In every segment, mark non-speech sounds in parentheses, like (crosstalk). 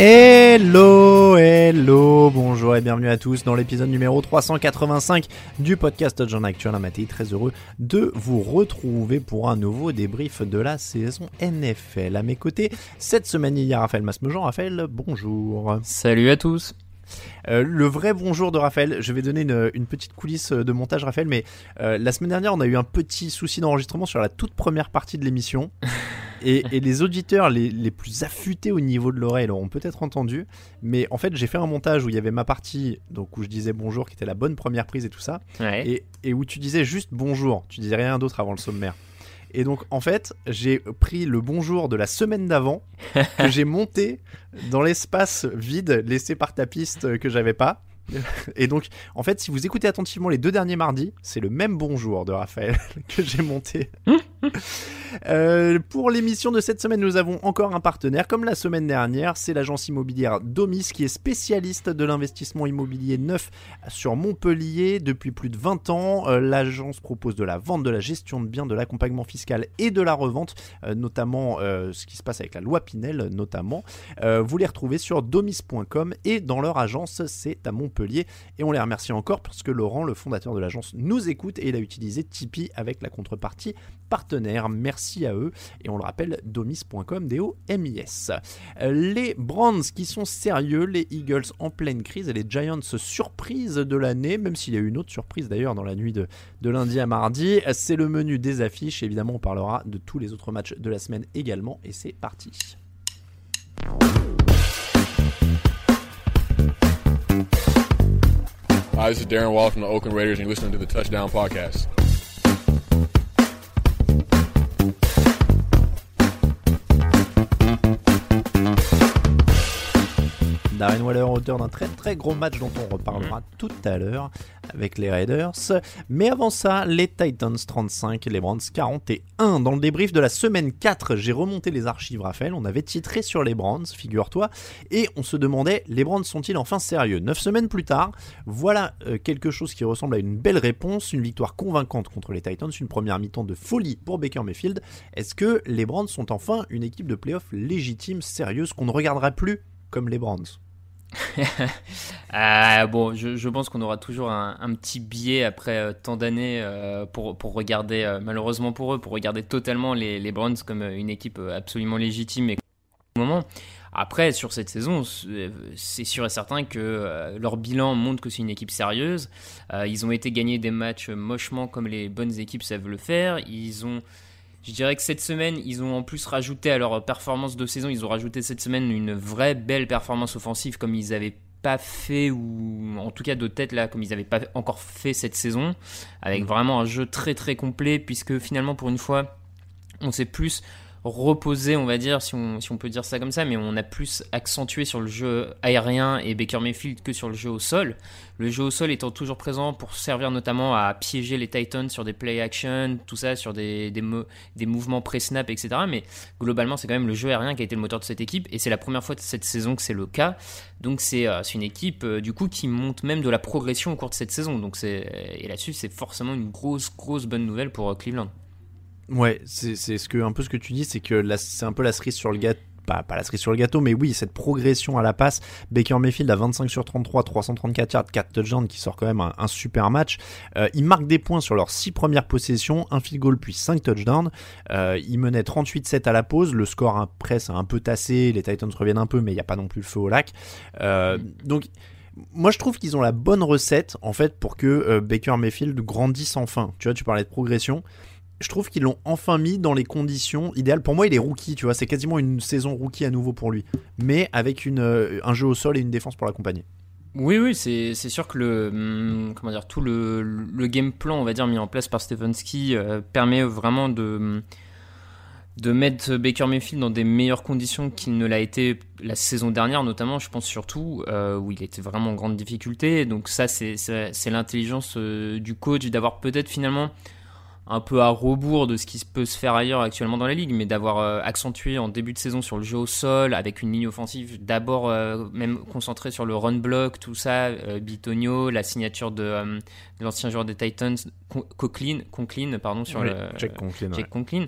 Hello, hello, bonjour et bienvenue à tous dans l'épisode numéro 385 du podcast John Actuel Amaté. Très heureux de vous retrouver pour un nouveau débrief de la saison NFL. À mes côtés, cette semaine, il y a Raphaël Masmejean. Raphaël, bonjour. Salut à tous. Euh, le vrai bonjour de Raphaël, je vais donner une, une petite coulisse de montage Raphaël, mais euh, la semaine dernière on a eu un petit souci d'enregistrement sur la toute première partie de l'émission (laughs) et, et les auditeurs les, les, plus affûtés au niveau de l'oreille l'auront peut-être entendu, mais en fait j'ai fait un montage où il y avait ma partie donc où je disais bonjour qui était la bonne première prise et tout ça, ouais. et, et où tu disais juste bonjour, tu disais rien d'autre avant le sommaire. Et donc, en fait, j'ai pris le bonjour de la semaine d'avant que j'ai (laughs) monté dans l'espace vide laissé par ta piste que j'avais pas. Et donc, en fait, si vous écoutez attentivement les deux derniers mardis, c'est le même bonjour de Raphaël (laughs) que j'ai monté. Euh, pour l'émission de cette semaine, nous avons encore un partenaire, comme la semaine dernière, c'est l'agence immobilière Domis, qui est spécialiste de l'investissement immobilier neuf sur Montpellier depuis plus de 20 ans. Euh, L'agence propose de la vente, de la gestion de biens, de l'accompagnement fiscal et de la revente, euh, notamment ce qui se passe avec la loi Pinel, notamment. Vous les retrouvez sur domis.com et dans leur agence, c'est à Montpellier. Et on les remercie encore parce que Laurent, le fondateur de l'agence, nous écoute et il a utilisé Tipeee avec la contrepartie partenaire. Merci à eux. Et on le rappelle, domis.com, D-O-M-I-S. Les Browns qui sont sérieux, les Eagles en pleine crise et les Giants surprise de l'année, même s'il y a eu une autre surprise d'ailleurs dans la nuit de, de lundi à mardi. C'est le menu des affiches. Évidemment, on parlera de tous les autres matchs de la semaine également. Et c'est parti. Hi, this is Darren Waller from the Oakland Raiders, and you're listening to the Touchdown Podcast. Darren Waller, auteur d'un très très gros match dont on reparlera tout à l'heure avec les Raiders. Mais avant ça, les Titans 35, les Browns 41. Dans le débrief de la semaine 4, j'ai remonté les archives, Raphaël. On avait titré sur les Browns, figure-toi, et on se demandait, les Browns sont-ils enfin sérieux? 9 semaines plus tard, voilà euh, quelque chose qui ressemble à une belle réponse, une victoire convaincante contre les Titans, une première mi-temps de folie pour Baker Mayfield. Est-ce que les Browns sont enfin une équipe de playoff légitime, sérieuse, qu'on ne regardera plus comme les Browns? (laughs) euh, bon, je, pense qu'on aura toujours un, petit biais après euh, tant d'années euh, pour, pour regarder, malheureusement pour eux, pour regarder totalement les, les Browns comme une équipe absolument légitime et moment. Après, sur cette saison, c'est sûr et certain que leur bilan montre que c'est une équipe sérieuse. Ils ont été gagnés des matchs mochement comme les bonnes équipes savent le faire. Ils ont je dirais que cette semaine, ils ont en plus rajouté à leur performance de saison, ils ont rajouté cette semaine une vraie belle performance offensive comme ils n'avaient pas fait, ou en tout cas de tête là, comme ils n'avaient pas encore fait cette saison, avec vraiment un jeu très très complet, puisque finalement pour une fois, on s'est plus reposé, on va dire, si on, peut dire ça comme ça, mais on a plus accentué sur le jeu aérien et Baker Mayfield que sur le jeu au sol. Le jeu au sol étant toujours présent pour servir notamment à piéger les Titans sur des play action, tout ça, sur des mouvements pré-snap, etc. Mais globalement, c'est quand même le jeu aérien qui a été le moteur de cette équipe et c'est la première fois de cette saison que c'est le cas. Donc c'est euh, une équipe euh, du coup qui monte même de la progression au cours de cette saison. Donc et là-dessus, c'est forcément une grosse, grosse bonne nouvelle pour euh, Cleveland. Ouais, c'est ce que un peu ce que tu dis, c'est que c'est un peu la cerise sur le gâteau. Pas, pas, la cerise sur le gâteau, mais oui, cette progression à la passe. Baker Mayfield à 25 sur 33, 334 yards, 4 touchdowns, qui sort quand même un, super match. Euh, il marque des points sur leurs 6 premières possessions, un field goal puis 5 touchdowns. Euh, il menait 38-7 à la pause. Le score après, c'est un peu tassé. Les Titans reviennent un peu, mais il n'y a pas non plus le feu au lac. Euh, donc moi je trouve qu'ils ont la bonne recette en fait pour que Baker Mayfield grandisse enfin. Tu vois, tu parlais de progression je trouve qu'ils l'ont enfin mis dans les conditions idéales. Pour moi, il est rookie, tu vois, c'est quasiment une saison rookie à nouveau pour lui, mais avec euh, un jeu au sol et une défense pour l'accompagner. Oui, oui, c'est sûr que hum, tout le, game plan, on va dire, mis en place par Stefanski euh, permet vraiment de, hum, de mettre Baker Mayfield dans des meilleures conditions qu'il ne l'a été la saison dernière, notamment, je pense surtout, euh, où il était vraiment en grande difficulté. Donc ça, c'est l'intelligence du coach d'avoir peut-être finalement un peu à rebours de ce qui peut se faire ailleurs actuellement dans la ligue, mais d'avoir euh, accentué en début de saison sur le jeu au sol, avec une ligne offensive d'abord euh, même concentrée sur le run block, tout ça, euh, Bitonio, la signature de, l'ancien joueur des Titans, Conklin, Conklin pardon, sur le Jack Conklin. Jack Conklin.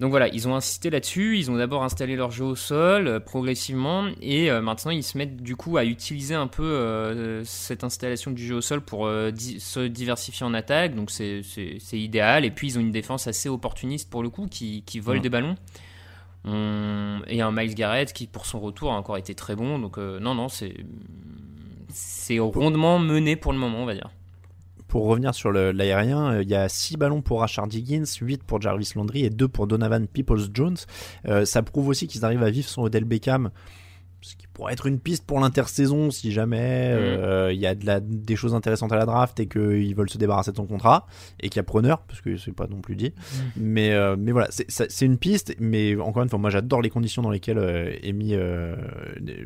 Donc voilà, ils ont insisté là-dessus, ils ont d'abord installé leur jeu au sol euh, progressivement et euh, maintenant ils se mettent du coup à utiliser un peu euh, cette installation du jeu au sol pour se diversifier en attaque, donc c'est idéal. Et puis ils ont une défense assez opportuniste pour le coup qui, qui vole des ballons. Et un Miles Garrett qui pour son retour a encore été très bon, donc non, non, c'est rondement mené pour le moment, on va dire pour revenir sur l'aérien, euh, il y a 6 ballons pour Rashard Higgins, 8 pour Jarvis Landry et 2 pour Donovan Peoples-Jones. Euh, ça prouve aussi qu'ils arrivent à vivre son Odell Beckham ce qui pourrait être une piste pour l'intersaison si jamais mm. euh, il y a de la, des choses intéressantes à la draft et qu'ils veulent se débarrasser de son contrat et qu'il y a preneur parce que c'est pas non plus dit mm. mais, euh, mais voilà c'est une piste mais encore une fois moi j'adore les conditions dans lesquelles euh, est mis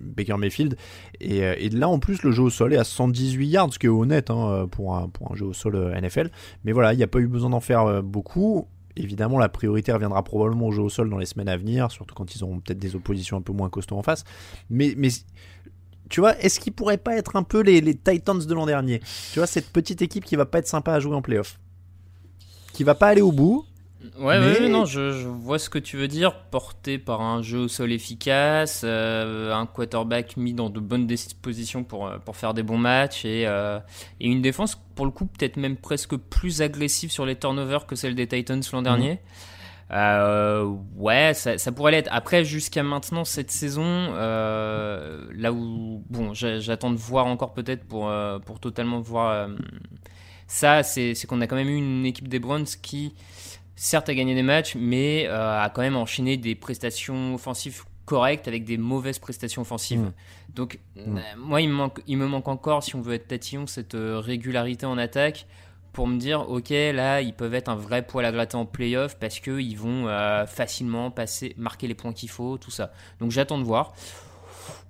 Baker Mayfield et, et, là en plus le jeu au sol est à 118 yards ce qui est honnête hein, pour, un, pour un jeu au sol NFL mais voilà il n'y a pas eu besoin d'en faire beaucoup évidemment, la priorité reviendra probablement au jeu au sol dans les semaines à venir, surtout quand ils auront peut-être des oppositions un peu moins costauds en face. Mais, mais tu vois, est-ce qu'ils pourraient pas être un peu les, les Titans de l'an dernier? Tu vois, cette petite équipe qui va pas être sympa à jouer en playoff, qui va pas aller au bout, Ouais, ouais, non, je, vois ce que tu veux dire. Porté par un jeu au sol efficace, euh, un quarterback mis dans de bonnes dispositions pour, euh, pour faire des bons matchs et, euh, et une défense, pour le coup, peut-être même presque plus agressive sur les turnovers que celle des Titans l'an dernier. ouais, ça, ça, pourrait l'être. Après, jusqu'à maintenant, cette saison, là où, bon, j'attends de voir encore peut-être pour, pour totalement voir ça, c'est qu'on a quand même eu une équipe des Browns qui certes a gagné des matchs, mais euh, a quand même enchaîné des prestations offensives correctes avec des mauvaises prestations offensives. Mmh. Donc, mmh. Euh, moi, il me, manque, il me manque encore, si on veut être tatillon, cette euh, régularité en attaque pour me dire, ok, là, ils peuvent être un vrai poil à gratter en playoff parce qu'ils vont facilement passer, marquer les points qu'il faut, tout ça. Donc, j'attends de voir.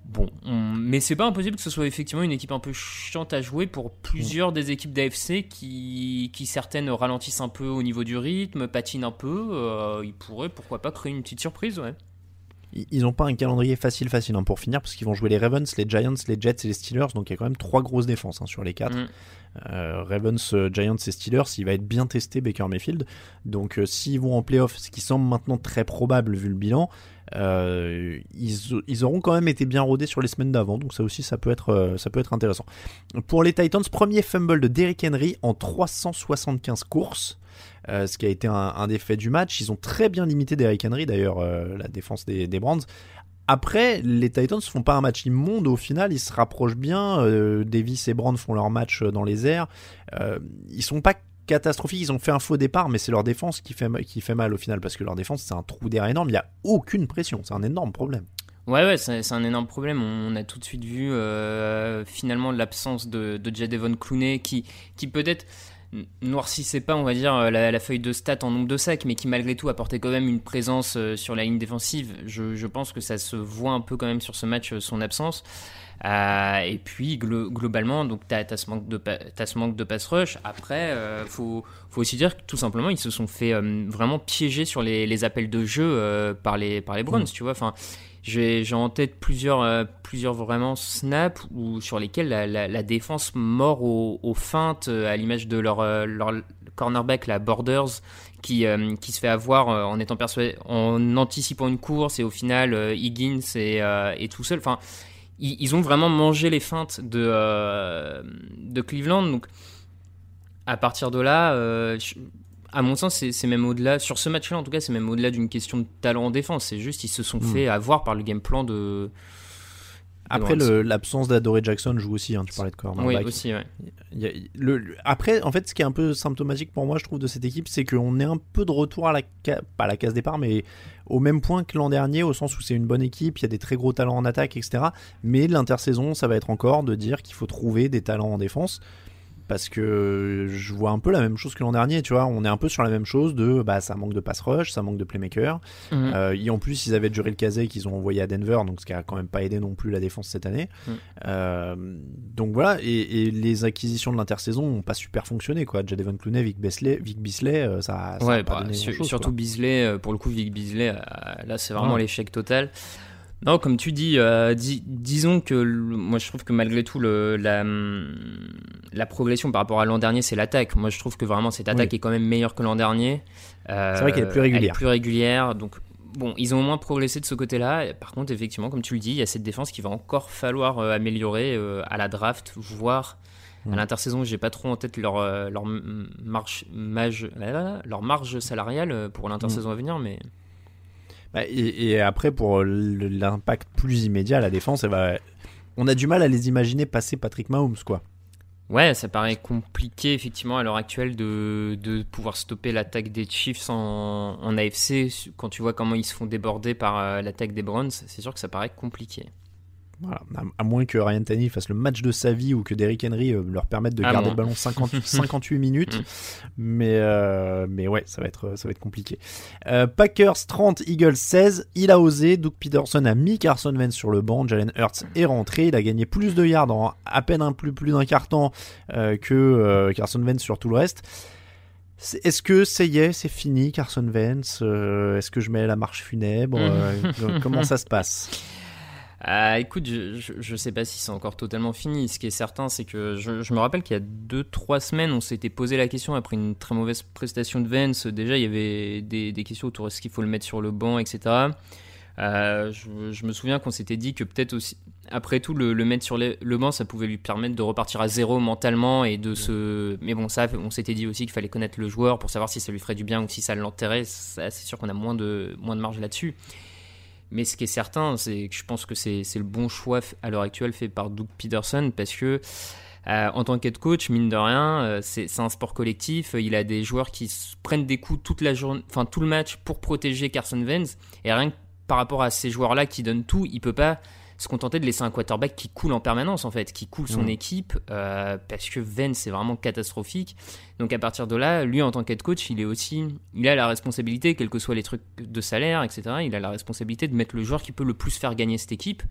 Bon, mais c'est pas impossible que ce soit effectivement une équipe un peu chiante à jouer pour plusieurs des équipes d'AFC qui, qui certaines ralentissent un peu au niveau du rythme, patinent un peu. Euh, ils pourraient pourquoi pas créer une petite surprise, ouais. Ils n'ont pas un calendrier facile facile hein, pour finir parce qu'ils vont jouer les Ravens, les Giants, les Jets et les Steelers donc il y a quand même trois grosses défenses hein, sur les quatre. Mm. Euh, Ravens, euh, Giants et Steelers, il va être bien testé Baker Mayfield. Donc s'ils vont en playoff, ce qui semble maintenant très probable vu le bilan, euh, ils, auront quand même été bien rodés sur les semaines d'avant, donc ça aussi ça peut être, euh, intéressant. Pour les Titans, premier fumble de Derrick Henry en 375 courses. Euh, ce qui a été un, des faits du match. Ils ont très bien limité Derrick Henry, d'ailleurs, la défense des, des Brands. Après, les Titans font pas un match immonde. Au final, ils se rapprochent bien. Davis et Brand font leur match dans les airs. ils sont pas catastrophique. Ils ont fait un faux départ, mais c'est leur défense qui fait, qui fait mal au final parce que leur défense, c'est un trou d'air énorme. Il n'y a aucune pression. C'est un énorme problème. Ouais, ouais, c'est un énorme problème. On a tout de suite vu euh, finalement l'absence de, de Jadevon Clooney qui, qui peut-être noircissait pas, on va dire, la, la, feuille de stats en nombre de sacs, mais qui malgré tout apportait quand même une présence sur la ligne défensive. Je, pense que ça se voit un peu quand même sur ce match, son absence. Euh, et puis globalement, donc tu as, ce manque de as ce manque de pass rush. Après, euh, faut faut aussi dire que tout simplement ils se sont fait euh, vraiment piéger sur les, les, appels de jeu par les par les Browns, mm. tu vois. Enfin, j'ai en tête plusieurs plusieurs vraiment snaps où sur lesquels la, la, défense mord aux, feintes à l'image de leur leur cornerback la Borders qui, qui se fait avoir en étant persuadé en anticipant une course et au final Higgins est, est tout seul. Enfin ils, ont vraiment mangé les feintes de, euh, de Cleveland. Donc, à partir de là, euh, à mon sens, c'est même au-delà, sur ce match-là en tout cas, c'est même au-delà d'une question de talent en défense. C'est juste, ils se sont hmm. fait avoir par le game plan de. Après, l'absence d'Adoré Jackson joue aussi, hein, tu parlais de cornerback. Oui, aussi, le, après, en fait, ce qui est un peu symptomatique pour moi, je trouve, de cette équipe, c'est qu'on est un peu de retour à la, pas à la case départ, mais au même point que l'an dernier, au sens où c'est une bonne équipe, il y a des très gros talents en attaque, etc. Mais l'intersaison, ça va être encore de dire qu'il faut trouver des talents en défense parce que je vois un peu la même chose que l'an dernier, tu vois. On est un peu sur la même chose de bah ça manque de pass rush, ça manque de playmaker. Mhm. Euh, et en plus, ils avaient le Kazé qu'ils ont envoyé à Denver, donc ce qui a quand même pas aidé non plus la défense cette année. Mhm. Euh, donc voilà, et, les acquisitions de l'intersaison n'ont pas super fonctionné, quoi. Jadaven Clooney, Vic Bisley, Vic Bisley euh, ça, ça ouais, pas bah, surtout Bisley, pour le coup, Vic Bisley, là c'est vraiment l'échec total. Non, comme tu dis, euh, disons que moi je trouve que malgré tout le, la, la progression par rapport à l'an dernier, c'est l'attaque. Moi je trouve que vraiment cette attaque est quand même meilleure que l'an dernier. Euh, c'est vrai qu'elle est plus régulière. Elle est plus régulière, donc bon, ils ont au moins progressé de ce côté-là. Par contre, effectivement, comme tu le dis, il y a cette défense qui va encore falloir euh, améliorer à la draft, voire à l'intersaison. J'ai pas trop en tête leur, leur marge, leur marge salariale pour l'intersaison à venir, mais. Bah, et, après, pour l'impact plus immédiat, la défense, on a du mal à les imaginer passer Patrick Mahomes, quoi. Ouais, ça paraît compliqué effectivement à l'heure actuelle de, de, pouvoir stopper l'attaque des Chiefs en, en, AFC quand tu vois comment ils se font déborder par euh, l'attaque des Browns. C'est sûr que ça paraît compliqué. Voilà. À, moins que Ryan Tannehill fasse le match de sa vie ou que Derrick Henry euh, leur permette de ah garder le ballon 58 (laughs) minutes. Mm. mais, euh, mais ouais, ça va être, ça va être compliqué. Euh, Packers 30, Eagles 16. Il a osé. Doug Peterson a mis Carson Wentz sur le banc. Jalen Hurts est rentré. Il a gagné plus de yards en à peine un plus, plus d'un quart temps que Carson Wentz sur tout le reste. Est-ce que c'est y est, c'est fini Carson Wentz Est-ce que je mets la marche funèbre (laughs) Comment ça se passe? Ah, écoute, je, je, sais pas si c'est encore totalement fini. Ce qui est certain, c'est que je, me rappelle qu'il y a 2-3 semaines, on s'était posé la question après une très mauvaise prestation de Vance. Déjà, il y avait des, des questions autour de ce qu'il faut le mettre sur le banc, etc. Euh, je, me souviens qu'on s'était dit que peut-être aussi, après tout, le, mettre sur le, banc, ça pouvait lui permettre de repartir à zéro mentalement et de se. Mais bon, ça, on s'était dit aussi qu'il fallait connaître le joueur pour savoir si ça lui ferait du bien ou si ça l'enterrait. C'est sûr qu'on a moins de, moins de marge là-dessus. Mais ce qui est certain, c'est que je pense que c'est le bon choix à l'heure actuelle fait par Doug Peterson parce que euh, en tant qu'head coach, mine de rien, euh, c'est un sport collectif. Il a des joueurs qui prennent des coups toute la journée, enfin tout le match pour protéger Carson Wentz. Et rien que par rapport à ces joueurs-là qui donnent tout, il peut pas se contenter de laisser un quarterback qui coule en permanence en fait, qui coule son mm. équipe euh, parce que Vence c'est vraiment catastrophique. Donc à partir de là, lui en tant qu'head coach, il est aussi, il a la responsabilité, quels que soient les trucs de salaire, etc. Il a la responsabilité de mettre le joueur qui peut le plus faire gagner cette équipe.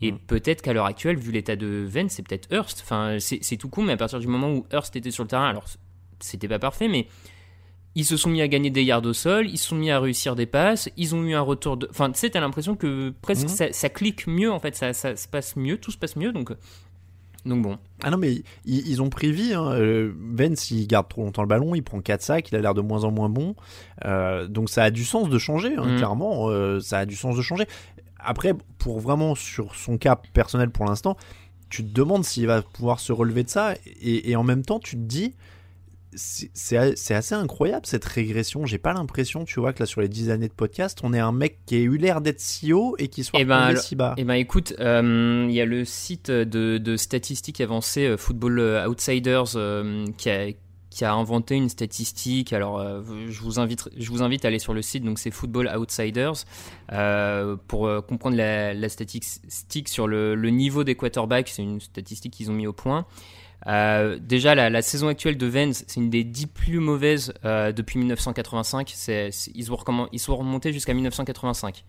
Et mm. peut-être qu'à l'heure actuelle, vu l'état de Vence, c'est peut-être Hurst. Enfin, c'est tout con, mais à partir du moment où Hurst était sur le terrain, alors c'était pas parfait, mais ils se sont mis à gagner des yards au sol, ils se sont mis à réussir des passes, ils ont eu un retour de. Enfin, tu sais, t'as l'impression que presque mhm. ça, clique mieux, en fait, ça, ça, se passe mieux, tout se passe mieux, donc. Donc bon. Ah non, mais ils, ont pris vie. Hein. Euh, Vence, il garde trop longtemps le ballon, il prend 4 sacs, il a l'air de moins en moins bon. Euh, donc ça a du sens de changer, hein, mhm. clairement. Euh, ça a du sens de changer. Après, pour vraiment sur son cas personnel pour l'instant, tu te demandes s'il va pouvoir se relever de ça. Et, et, en même temps, tu te dis, c'est assez incroyable cette régression. J'ai pas l'impression, tu vois, que là sur les 10 années de podcast, on est un mec qui a eu l'air d'être si haut et qui soit eh ben, si bas. Eh ben écoute, euh, il y a le site de, statistiques avancées euh, Football Outsiders euh, qui, a, qui, a, inventé une statistique. Alors je, vous invite, je vous invite à aller sur le site, donc c'est Football Outsiders, pour comprendre la, statistique sur le, le niveau des quarterbacks. C'est une statistique qu'ils ont mis au point. Euh, déjà, la, la saison actuelle de Vance, c'est une des 10 plus mauvaises euh, depuis 1985. C'est, c'est- ils, sont recomm- ils sont remontés jusqu'à 1985.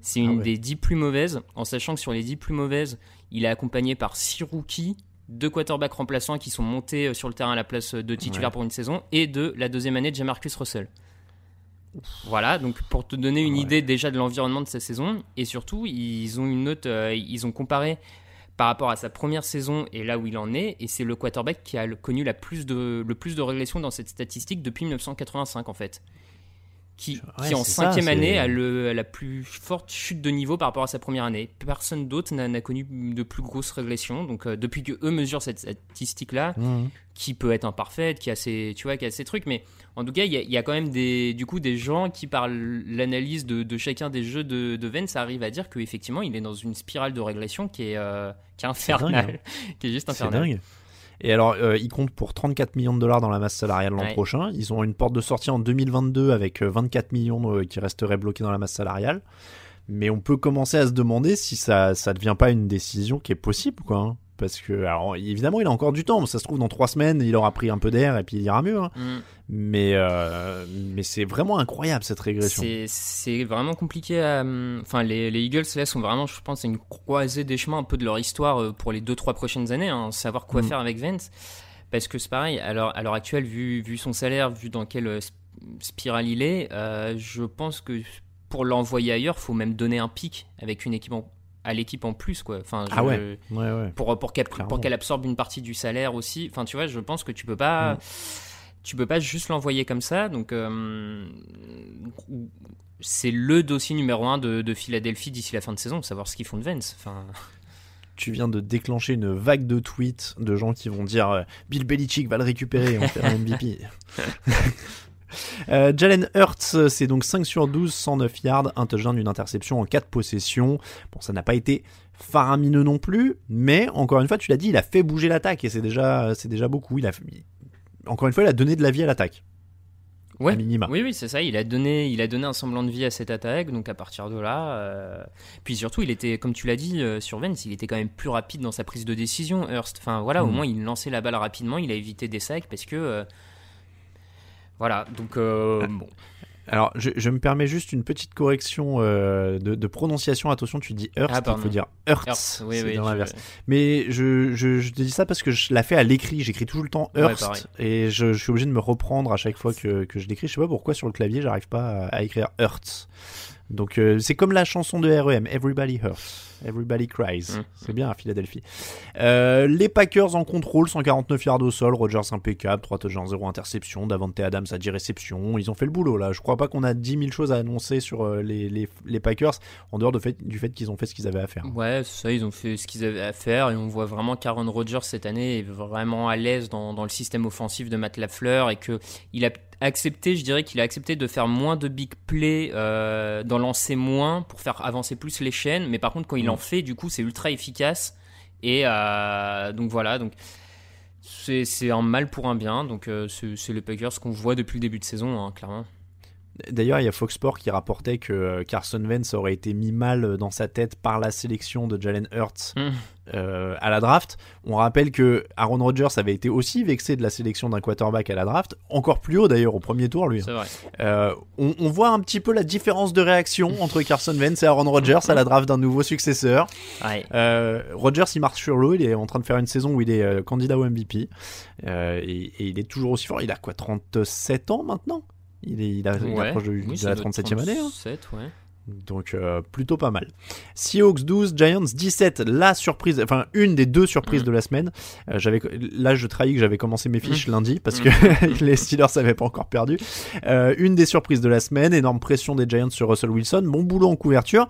C'est une Ah ouais. des 10 plus mauvaises, en sachant que sur les 10 plus mauvaises, il est accompagné par 6 rookies, deux quarterbacks remplaçants qui sont montés euh, sur le terrain à la place de titulaire Ouais. pour une saison, et de la deuxième année de Jamarcus Russell. Voilà, donc pour te donner une Ouais. idée déjà de l'environnement de sa saison, et surtout, ils ont une note, euh, ils ont comparé par rapport à sa première saison et là où il en est, et c'est le quarterback qui a connu le plus de régression dans cette statistique depuis 1985 en fait. Qui, Ouais, qui en ça, cinquième année a, le, a la plus forte chute de niveau par rapport à sa première année. Personne d'autre n'a connu de plus grosse régression. Donc euh, depuis que eux mesurent cette statistique-là, Mhm. qui peut être imparfaite, qui a ses, tu vois, qui a ses trucs, mais en tout cas, il y, a- il y a quand même des, du coup, des gens qui, par l'analyse de, de chacun des jeux de, de Vance, arrivent à dire qu'effectivement, il est dans une spirale de régression qui est, euh, qui est infernale, dingue, (laughs) qui est juste C'est infernale. Et alors, euh, ils comptent pour 34 millions de dollars dans la masse salariale l'an Ouais. prochain. Ils ont une porte de sortie en 2022 avec euh, 24 millions euh, qui resteraient bloqués dans la masse salariale. Mais on peut commencer à se demander si ça ça devient pas une décision qui est possible, quoi. Parce que, alors, évidemment, il a encore du temps. Ça se trouve, dans trois semaines, il aura pris un peu d'air et puis il ira mieux. hein. Mm. Mais, euh, mais c'est vraiment incroyable cette régression. C'est- vraiment compliqué à. Enfin, les, les Eagles, là, sont vraiment, je pense, à une croisée des chemins un peu de leur histoire euh, pour les 2-3 prochaines années, hein, savoir quoi Mm. faire avec Vance. Parce que c'est pareil, à l'heure à l'heure actuelle, vu, vu son salaire, vu dans quelle euh, sp- spirale il est, euh, je pense que pour l'envoyer ailleurs, faut même donner un pic avec une équipe en- à l'équipe en plus, quoi. Enfin, je- Ah ouais. Ouais, ouais. pour, pour qu'elle pour qu'elle absorbe une partie du salaire aussi. Enfin, tu vois, je pense que tu peux pas, Mm. tu peux pas juste l'envoyer comme ça. Donc, euh, c'est le dossier numéro un de, de Philadelphie d'ici la fin de saison, savoir ce qu'ils font de Vance. Enfin, tu viens de déclencher une vague de tweets de gens qui vont dire euh, Bill Belichick va le récupérer, on fait un MVP. (laughs) Euh, Jalen Hurts, euh, c'est donc 5 sur 12, 109 yards, un touchdown, une interception en 4 possessions. Bon, ça n'a pas été faramineux non plus, mais encore une fois, tu l'as dit, il a fait bouger l'attaque et c'est déjà, c'est déjà beaucoup. Il a, encore une fois, il a donné de la vie à l'attaque. ouais. Minima. Oui, oui, c'est ça. Il a donné, il a donné un semblant de vie à cette attaque. Donc à partir de là, euh, puis surtout, il était, comme tu l'as dit euh, sur Vance, il était quand même plus rapide dans sa prise de décision. Hurst. Enfin voilà, au Mm. moins il lançait la balle rapidement. Il a évité des sacs parce que euh, voilà. Donc euh, bon. Alors, je, je me permets juste une petite correction euh, de, de prononciation. Attention, tu dis Hurst, Ah, il faut dire. Hurst, oui, oui, dans l'inverse. Mais je, je, je te dis ça parce que je l'ai fait à l'écrit. J'écris toujours le temps Ouais, pareil. et je, suis obligé de me reprendre à chaque fois que, que je l'écris. Je sais pas pourquoi sur le clavier j'arrive pas à, à écrire Hurts. Donc euh, c'est comme la chanson de REM, Everybody Hurts, Everybody Cries. Mm. C'est bien à Philadelphie. Euh, les Packers en contrôle, 149 yards au sol, Rogers impeccable, 3 touchdowns, 0 interception, Davante Adams à 10 réceptions. Ils ont fait le boulot là. Je crois pas qu'on a 10 000 choses à annoncer sur euh, les, les, les Packers en dehors de fait, du fait qu'ils ont fait ce qu'ils avaient à faire. Ouais, c'est ça, ils ont fait ce qu'ils avaient à faire et on voit vraiment qu'Aaron Rodgers cette année est vraiment à l'aise dans, dans le système offensif de Matt Lafleur et que il a accepté, je dirais qu'il a accepté de faire moins de big plays, euh, d'en lancer moins pour faire avancer plus les chaînes, mais par contre quand il. En fait, du coup, c'est ultra efficace et euh, donc voilà, donc c'est un mal pour un bien, donc euh, c'est les Packers qu'on voit depuis le début de saison, hein, clairement. D'ailleurs, il y a Fox Sports qui rapportait que euh, Carson Wentz aurait été mis mal dans sa tête par la sélection de Jalen Hurts Mm. euh, à la draft. On rappelle que Aaron Rodgers avait été aussi vexé de la sélection d'un quarterback à la draft, encore plus haut d'ailleurs au premier tour lui. Vrai. Euh, on, on voit un petit peu la différence de réaction entre Carson Wentz et Aaron Rodgers à la draft d'un nouveau successeur. Ouais. Euh, Rodgers il marche sur l'eau, il est en train de faire une saison où il est euh, candidat au MVP euh, et, et il est toujours aussi fort. Il a quoi 37 ans maintenant? Il, est, il, a, il Ouais. approche de, Oui, de ça la doit être 37e année. hein. 37, ouais. Donc euh, plutôt pas mal. Seahawks 12, Giants 17. La surprise, enfin une des deux surprises Mm. de la semaine. Euh, j'avais là je trahis que j'avais commencé mes fiches Mm. lundi parce Mm. que (laughs) les Steelers n'avaient pas encore perdu. Euh, une des surprises de la semaine, énorme pression des Giants sur Russell Wilson. Bon boulot en couverture.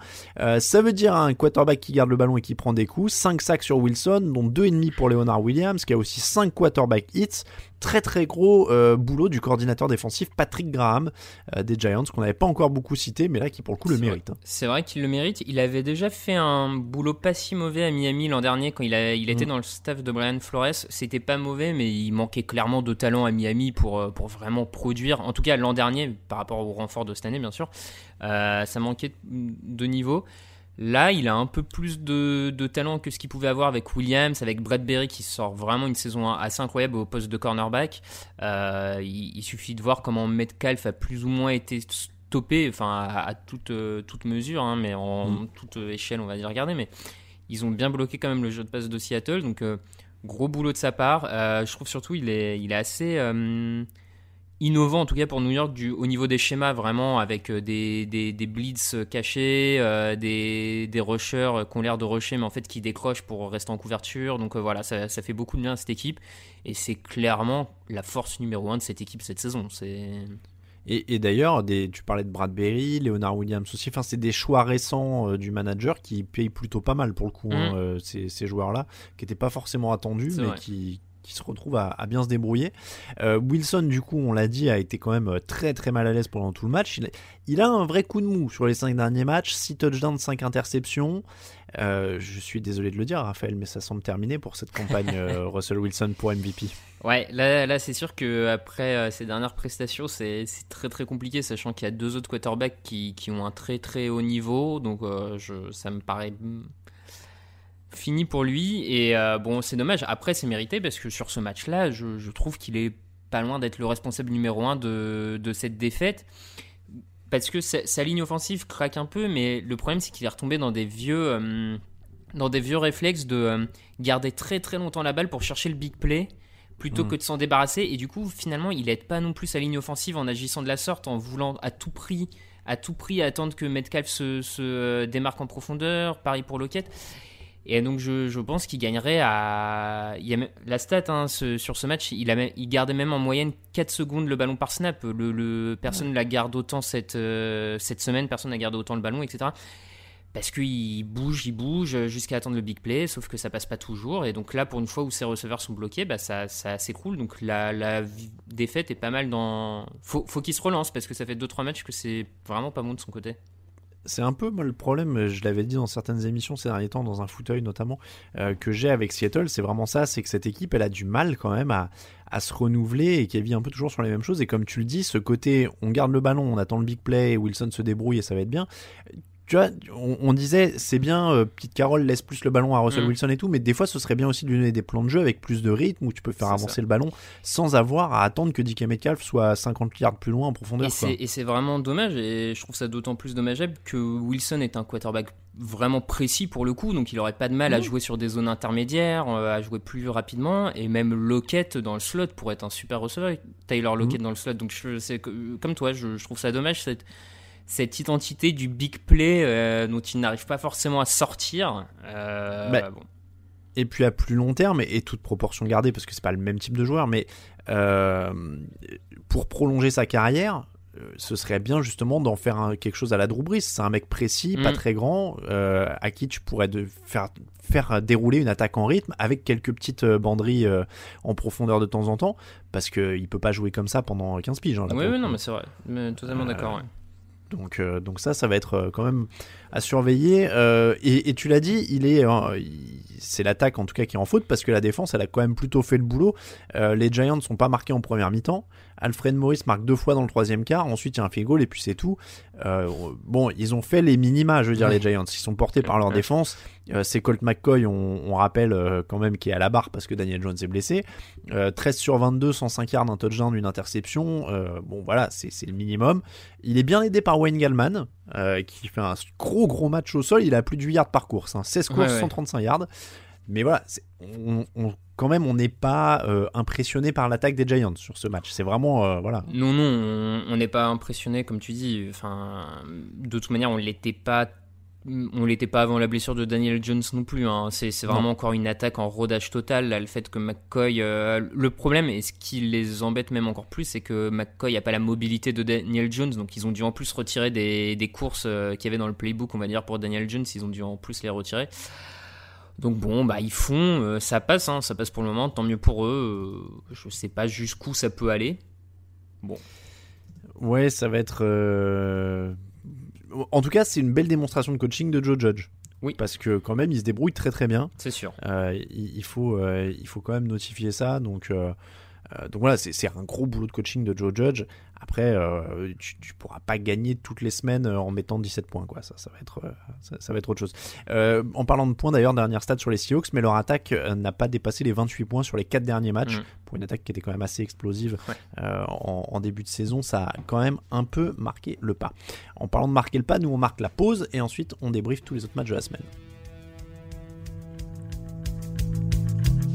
Ça veut dire un quarterback qui garde le ballon et qui prend des coups. 5 sacs sur Wilson, dont deux et demi pour Leonard Williams, qui a aussi 5 quarterback hits. Très très gros euh, boulot du coordinateur défensif Patrick Graham euh, des Giants qu'on n'avait pas encore beaucoup cité, mais là qui pour le coup le mérite. hein. C'est vrai qu'il le mérite. Il avait déjà fait un boulot pas si mauvais à Miami l'an dernier quand il, a, il était Mm. dans le staff de Brian Flores. C'était pas mauvais, mais il manquait clairement de talent à Miami pour, euh, pour vraiment produire. En tout cas, l'an dernier, par rapport au renfort de cette année, bien sûr, euh, ça manquait de niveau. Là, il a un peu plus de, de talent que ce qu'il pouvait avoir avec Williams, avec Bradbury qui sort vraiment une saison assez incroyable au poste de cornerback. Euh, il, il, suffit de voir comment Metcalf a plus ou moins été stoppé, enfin à, toute, euh, toute mesure, hein, mais en mm. toute échelle, on va dire, regarder. Mais ils ont bien bloqué quand même le jeu de passe de Seattle, donc euh, gros boulot de sa part. je trouve surtout il est, il est assez innovant en tout cas pour New York du, au niveau des schémas vraiment avec euh, des, des, des blitz cachés, euh, des, des rushers qui ont l'air de rusher mais en fait qui décrochent pour rester en couverture. Donc euh, voilà, ça, ça, fait beaucoup de bien à cette équipe et c'est clairement la force numéro un de cette équipe cette saison. C'est... Et, et d'ailleurs, tu parlais de Bradbury, Leonard Williams aussi. Enfin, c'est des choix récents du manager qui payent plutôt pas mal pour le coup, hein, mmh. ces, ces joueurs-là, qui n'étaient pas forcément attendus, mais qui, qui se retrouve à, bien se débrouiller. Euh, Wilson, du coup, on l'a dit, a été quand même euh, très très mal à l'aise pendant tout le match. Il, a un vrai coup de mou sur les 5 derniers matchs, 6 touchdowns, 5 interceptions. Euh, je suis désolé de le dire, Raphaël, mais ça semble terminé pour cette campagne (laughs) Russell Wilson pour MVP. Ouais, là, là c'est sûr que après ces dernières prestations, c'est très très compliqué, sachant qu'il y a deux autres quarterbacks qui, qui, ont un très très haut niveau. Donc je, ça me paraît fini pour lui. Et euh, bon, c'est dommage. Après, c'est mérité parce que sur ce match-là, je, trouve qu'il est pas loin d'être le responsable numéro un de, de cette défaite. Parce que sa, ligne offensive craque un peu, mais le problème, c'est qu'il est retombé dans des vieux. Euh, dans des vieux réflexes de euh, garder très très longtemps la balle pour chercher le big play plutôt mmh. que de s'en débarrasser. Et du coup, finalement, il n'aide pas non plus sa ligne offensive en agissant de la sorte, en voulant à tout prix, à tout prix attendre que Metcalf se, se démarque en profondeur, pareil pour Lockett. Et donc je, pense qu'il gagnerait à... Y la stat hein, sur ce match, il, a, il gardait même en moyenne 4 secondes le ballon par snap. Le, personne ne la garde autant cette, euh, cette semaine, personne n'a gardé autant le ballon, etc. Parce qu'il bouge, il bouge jusqu'à attendre le big play, sauf que ça passe pas toujours. Et donc là, pour une fois où ses receveurs sont bloqués, bah ça, ça s'écroule. Donc la, la, défaite est pas mal dans... Faut, faut qu'il se relance, parce que ça fait 2-3 matchs que c'est vraiment pas bon de son côté c'est un peu le problème, je l'avais dit dans certaines émissions ces derniers temps, dans un fauteuil notamment, euh, que j'ai avec Seattle, c'est vraiment ça, c'est que cette équipe, elle a du mal quand même à, à se renouveler et qu'elle vit un peu toujours sur les mêmes choses. Et comme tu le dis, ce côté, on garde le ballon, on attend le big play, Wilson se débrouille et ça va être bien tu vois, on, disait, c'est bien, euh, Petite Carole laisse plus le ballon à Russell mm. Wilson et tout, mais des fois, ce serait bien aussi de lui donner des plans de jeu avec plus de rythme où tu peux faire avancer le ballon sans avoir à attendre que DK Metcalf soit 50 yards plus loin en profondeur. Et c'est vraiment dommage, et je trouve ça d'autant plus dommageable que Wilson est un quarterback vraiment précis pour le coup, donc il aurait pas de mal à mm. jouer sur des zones intermédiaires, euh, à jouer plus rapidement, et même Lockett dans le slot pourrait être un super receveur. Taylor Lockett mm. dans le slot, donc je, comme toi, je, je trouve ça dommage cette cette identité du big play euh, dont il n'arrive pas forcément à sortir. Euh, bah, et puis à plus long terme, et, toute proportion gardée, parce que c'est pas le même type de joueur, mais euh, pour prolonger sa carrière, ce serait bien justement d'en faire quelque chose à la Drew Brees. C'est un mec précis, pas mm. très grand, à qui tu pourrais de faire, faire dérouler une attaque en rythme avec quelques petites banderies en profondeur de temps en temps, parce qu'il peut pas jouer comme ça pendant 15 piges. Hein, oui, oui, non, mais c'est vrai. Mais totalement d'accord. Ouais. Donc, euh, donc ça, ça va être euh, quand même à surveiller. Euh, et, tu l'as dit, il est, c'est l'attaque en tout cas qui est en faute parce que la défense, elle a quand même plutôt fait le boulot. les Giants ne sont pas marqués en première mi-temps. Alfred Morris marque deux fois dans le troisième quart. Ensuite, il y a un fait goal et puis c'est tout. bon, ils ont fait les minima, je veux dire, les Giants. Ils sont portés par leur défense. c'est Colt McCoy, on, rappelle quand même, qui est à la barre parce que Daniel Jones est blessé. 13 sur 22, 105 yards, un touchdown, une interception. bon, voilà, c'est le minimum. Il est bien aidé par Wayne Gallman, qui fait un gros gros match au sol. Il a plus de 8 yards par course. 16 hein. courses, 135 yards. Mais voilà, on, quand même, on n'est pas euh, impressionné par l'attaque des Giants sur ce match. C'est vraiment. Euh, voilà. Non, non, on n'est pas impressionné, comme tu dis. Enfin, de toute manière, on ne l'était pas on l'était pas avant la blessure de Daniel Jones non plus. Hein. C'est, vraiment encore une attaque en rodage total. Là, le fait que McCoy. Euh, le problème, et ce qui les embête même encore plus, c'est que McCoy n'a pas la mobilité de Daniel Jones. Donc, ils ont dû en plus retirer des, des courses euh, qu'il y avait dans le playbook, on va dire, pour Daniel Jones. Ils ont dû en plus les retirer. Donc, bon, bah, ils font. Euh, ça passe, hein. ça passe pour le moment. Tant mieux pour eux. je sais pas jusqu'où ça peut aller. Bon. Ouais, ça va être en tout cas, c'est une belle démonstration de coaching de Joe Judge. Oui. Parce que quand même, il se débrouille très très bien. C'est sûr. Euh, il, faut, euh, il faut quand même notifier ça. Donc, euh, donc voilà, c'est un gros boulot de coaching de Joe Judge. Après, euh, tu, tu pourras pas gagner toutes les semaines euh, en mettant 17 points, quoi. Ça, ça va être, ça, va être autre chose. en parlant de points, d'ailleurs, dernière stat sur les Seahawks, mais leur attaque n'a pas dépassé les 28 points sur les 4 derniers matchs. Mm. Pour une attaque qui était quand même assez explosive en, en, début de saison, ça a quand même un peu marqué le pas. En parlant de marquer le pas, nous on marque la pause et ensuite on débriefe tous les autres matchs de la semaine.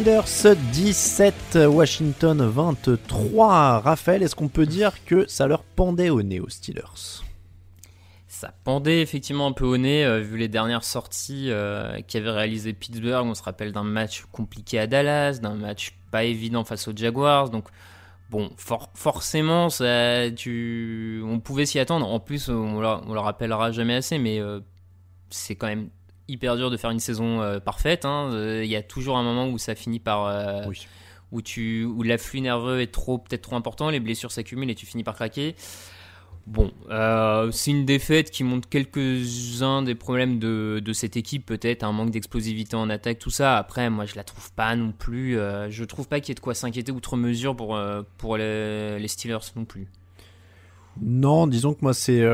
Steelers 17, Washington 23. Raphaël, est-ce qu'on peut dire que ça leur pendait au nez aux Steelers? Ça pendait effectivement un peu au nez, euh, vu les dernières sorties euh, qu'avait réalisé Pittsburgh. On se rappelle d'un match compliqué à Dallas, d'un match pas évident face aux Jaguars. Donc, bon, forcément, ça, tu... on pouvait s'y attendre. En plus, on le rappellera jamais assez, mais euh, c'est quand même hyper dur de faire une saison euh, parfaite. Hein. Euh, il y a toujours un moment où ça finit par. Euh, où, tu, où l'afflux nerveux est trop, peut-être trop important, les blessures s'accumulent et tu finis par craquer. Bon, c'est une défaite qui montre quelques-uns des problèmes de, de cette équipe, peut-être un manque d'explosivité en attaque, tout ça. Après, moi, je la trouve pas non plus. je trouve pas qu'il y ait de quoi s'inquiéter outre mesure pour, pour les, les, Steelers non plus. Non, disons que moi, c'est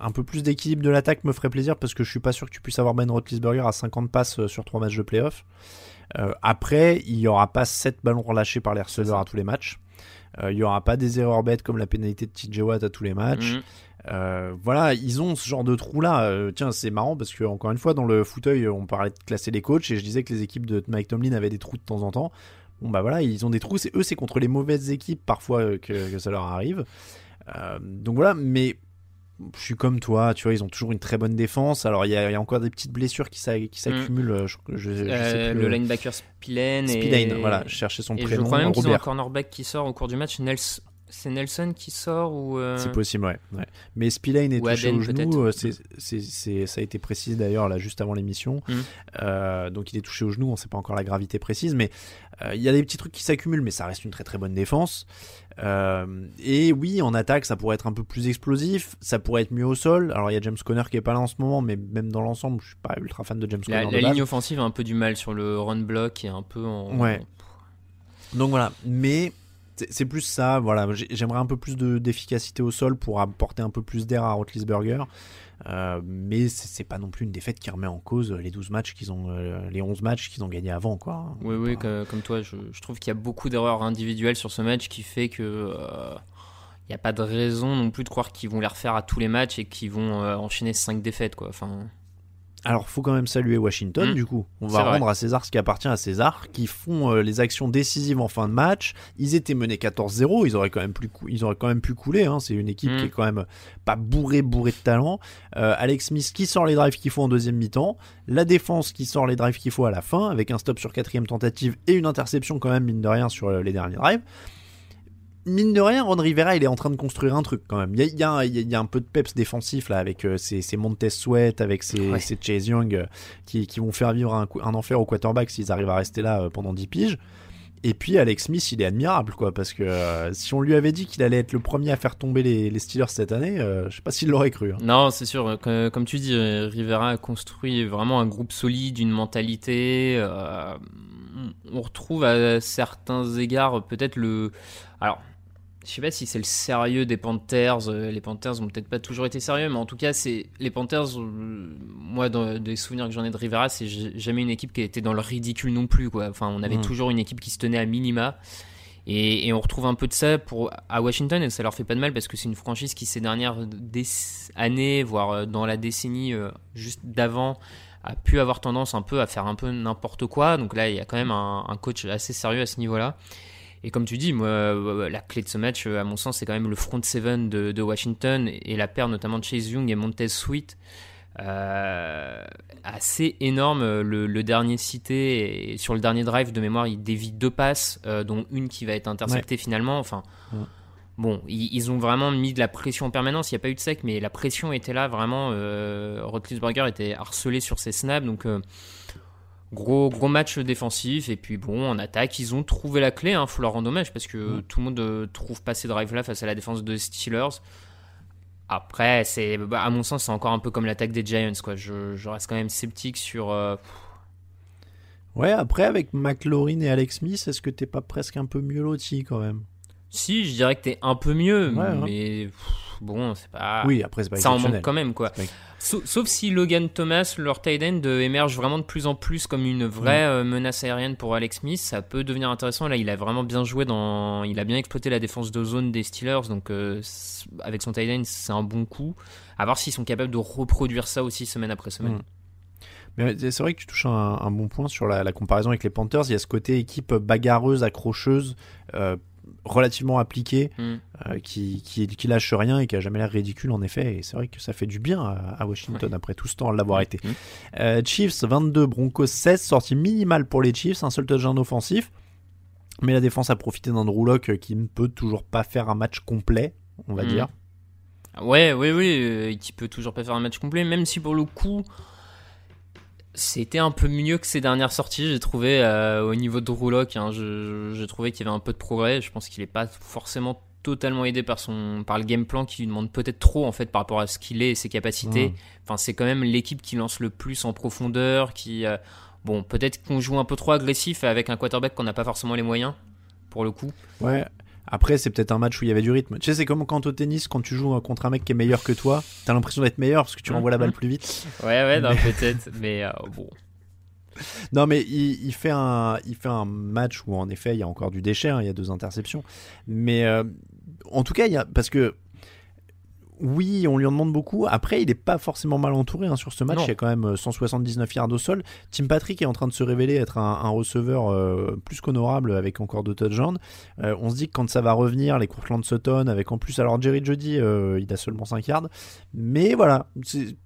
un peu plus d'équilibre de l'attaque me ferait plaisir parce que je suis pas sûr que tu puisses avoir Ben Roethlisberger à 50 passes euh, sur 3 matchs de playoff. Euh, après, il n'y aura pas 7 ballons relâchés par les receveurs à tous les matchs. Euh, il n'y aura pas des erreurs bêtes comme la pénalité de TJ Watt à tous les matchs. Mhm. voilà, ils ont ce genre de trou là. tiens, c'est marrant parce que encore une fois dans le fauteuil, on parlait de classer les coachs et je disais que les équipes de Mike Tomlin avaient des trous de temps en temps. Bon bah voilà, ils ont des trous. C'est eux, c'est contre les mauvaises équipes parfois que, que ça leur arrive. donc voilà, mais je suis comme toi, tu vois, ils ont toujours une très bonne défense. Alors, il y, a encore des petites blessures qui s'accumulent. Je, euh, le linebacker Spillane. Spillane, voilà, je cherchais son prénom. Je crois même qu'ils ont un cornerback qui sort au cours du match. Nelson, c'est Nelson qui sort ou euh, C'est possible, ouais. Mais Spillane est touché au genou. Euh, c'est, ça a été précisé d'ailleurs là juste avant l'émission. Mm. donc il est touché au genou. On ne sait pas encore la gravité précise, mais il y a des petits trucs qui s'accumulent, mais ça reste une très très bonne défense. Euh, et oui, en attaque, ça pourrait être un peu plus explosif, ça pourrait être mieux au sol. Alors il y a James Conner qui est pas là en ce moment, mais même dans l'ensemble, je suis pas ultra fan de James Conner. La ligne offensive a un peu du mal sur le run block et un peu en. Ouais. Donc voilà, mais c'est plus ça. Voilà, j'aimerais un peu plus d'efficacité au sol pour apporter un peu plus d'air à Rotlisberger. Euh, mais c'est pas non plus une défaite qui remet en cause les 12 matchs qu'ils ont, euh, les 11 matchs qu'ils ont gagnés avant, quoi. Oui, oui, comme toi, je, trouve qu'il y a beaucoup d'erreurs individuelles sur ce match qui fait que il euh, n'y a pas de raison non plus de croire qu'ils vont les refaire à tous les matchs et qu'ils vont enchaîner 5 défaites, quoi. Enfin. Alors, faut quand même saluer Washington, hmm. du coup. On va rendre à César ce qui appartient à César, qui font euh, les actions décisives en fin de match. Ils étaient menés 14-0, ils auraient quand même, plus ils auraient quand même pu couler. Hein. C'est une équipe qui hmm. est quand même pas bourrée, bourrée de talent. Euh, Alex Smith qui sort les drives qu'il faut en deuxième mi-temps. La défense qui sort les drives qu'il faut à la fin, avec un stop sur quatrième tentative et une interception quand même, mine de rien, sur euh, les derniers drives mine de rien, Ron Rivera, il est en train de construire un truc quand même. Il y a, un peu de peps défensif là avec euh, ces, Montez Sweat, avec ces, Chase Young euh, qui, vont faire vivre un, enfer au quarterback s'ils arrivent à rester là euh, pendant 10 piges. Et puis Alex Smith, il est admirable quoi, parce que si on lui avait dit qu'il allait être le premier à faire tomber les, Steelers cette année, je sais pas s'il l'aurait cru. Hein. Non, c'est sûr. Comme, tu dis, Rivera a construit vraiment un groupe solide, une mentalité. on retrouve à certains égards peut-être le. Alors, je sais pas si c'est le sérieux des Panthers. Euh, les Panthers ont peut-être pas toujours été sérieux, mais en tout cas, c'est les Panthers. Euh, moi, dans des souvenirs que j'en ai de Rivera, c'est jamais une équipe qui a été dans le ridicule non plus. Quoi. Enfin, on avait hmm. toujours une équipe qui se tenait à minima. Et, on retrouve un peu de ça pour, à Washington, et ça leur fait pas de mal parce que c'est une franchise qui, ces dernières années, voire euh, dans la décennie juste d'avant, a pu avoir tendance un peu à faire un peu n'importe quoi. Donc là, il y a quand même un, un coach assez sérieux à ce niveau-là. Et comme tu dis, moi, euh, la clé de ce match, euh, à mon sens, c'est quand même le front seven de, Washington et la paire notamment de Chase Young et Montez Sweet. Euh, assez énorme. Le, dernier cité, et sur le dernier drive de mémoire, il dévie deux passes, dont une qui va être interceptée finalement. Enfin, bon, ils, ils ont vraiment mis de la pression en permanence. Il n'y a pas eu de sec, mais la pression était là vraiment. Euh, Roethlisberger était harcelé sur ses snaps, donc gros gros match défensif. Et puis bon, en attaque, ils ont trouvé la clé. Hein, faut leur rendre hommage parce que tout le monde euh, trouve pas ces drives là face à la défense de Steelers. Après, c'est bah, à mon sens, c'est encore un peu comme l'attaque des Giants. Quoi. Je, je reste quand même sceptique sur. euh, Ouais, après, avec McLaurin et Alex Smith, est-ce que t'es pas presque un peu mieux loti quand même? Si, je dirais que t'es un peu mieux, Ouais, hein. mais bon, c'est pas. Oui, après, c'est pas ça en manque quand même, quoi. Pas- Sauf, sauf si Logan Thomas, leur tight end, émerge vraiment de plus en plus comme une vraie Mm. euh, menace aérienne pour Alex Smith, ça peut devenir intéressant. Là, il a vraiment bien joué dans. Il a bien exploité la défense de zone des Steelers, donc euh, avec son tight end, c'est un bon coup. À voir s'ils sont capables de reproduire ça aussi semaine après semaine. Mm. Mais c'est vrai que tu touches un, un bon point sur la, la comparaison avec les Panthers. Il y a ce côté équipe bagarreuse, accrocheuse, euh, relativement appliquée, Mm. euh, qui, qui, qui lâche rien et qui a jamais l'air ridicule en effet. Et c'est vrai que ça fait du bien à, à Washington après tout ce temps l'avoir été. Mm. Euh, Chiefs 22, Broncos 16, sortie minimale pour les Chiefs, un seul touchdown offensif. Mais la défense a profité d'un Drew Lock euh, qui ne peut toujours pas faire un match complet, on va Mm. dire. Ouais, ouais, oui, euh, qui peut toujours pas faire un match complet, même si pour le coup, c'était un peu mieux que ses dernières sorties, j'ai trouvé, euh, au niveau de Rouloc. Hein, j'ai trouvé qu'il y avait un peu de progrès. Je pense qu'il est pas forcément totalement aidé par son par le game plan qui lui demande peut-être trop en fait par rapport à ce qu'il est et ses capacités. Mm. Enfin, c'est quand même l'équipe qui lance le plus en profondeur, qui euh, bon, peut-être qu'on joue un peu trop agressif avec un quarterback qu'on n'a pas forcément les moyens pour le coup. Ouais. Après, c'est peut-être un match où il y avait du rythme. Tu sais, c'est comme quand au tennis, quand tu joues contre un mec qui est meilleur que toi, t'as l'impression d'être meilleur parce que tu renvoies la balle plus vite. Ouais, ouais, non, (laughs) peut-être, mais euh, bon. Non, mais il, il fait un, il fait un match où en effet il y a encore du déchet, hein, il y a deux interceptions. Mais euh, en tout cas, il y a, parce que oui, on lui en demande beaucoup. Après, il n'est pas forcément mal entouré hein, sur ce match. Non. Il y a quand même euh, 179 yards au sol. Tim Patrick est en train de se révéler être un, un receveur euh, plus qu'honorable avec encore deux touchdowns. Euh, on se dit que quand ça va revenir, les Courtland Sutton, avec en plus, alors Jerry Jody, euh, il a seulement 5 yards. Mais voilà, il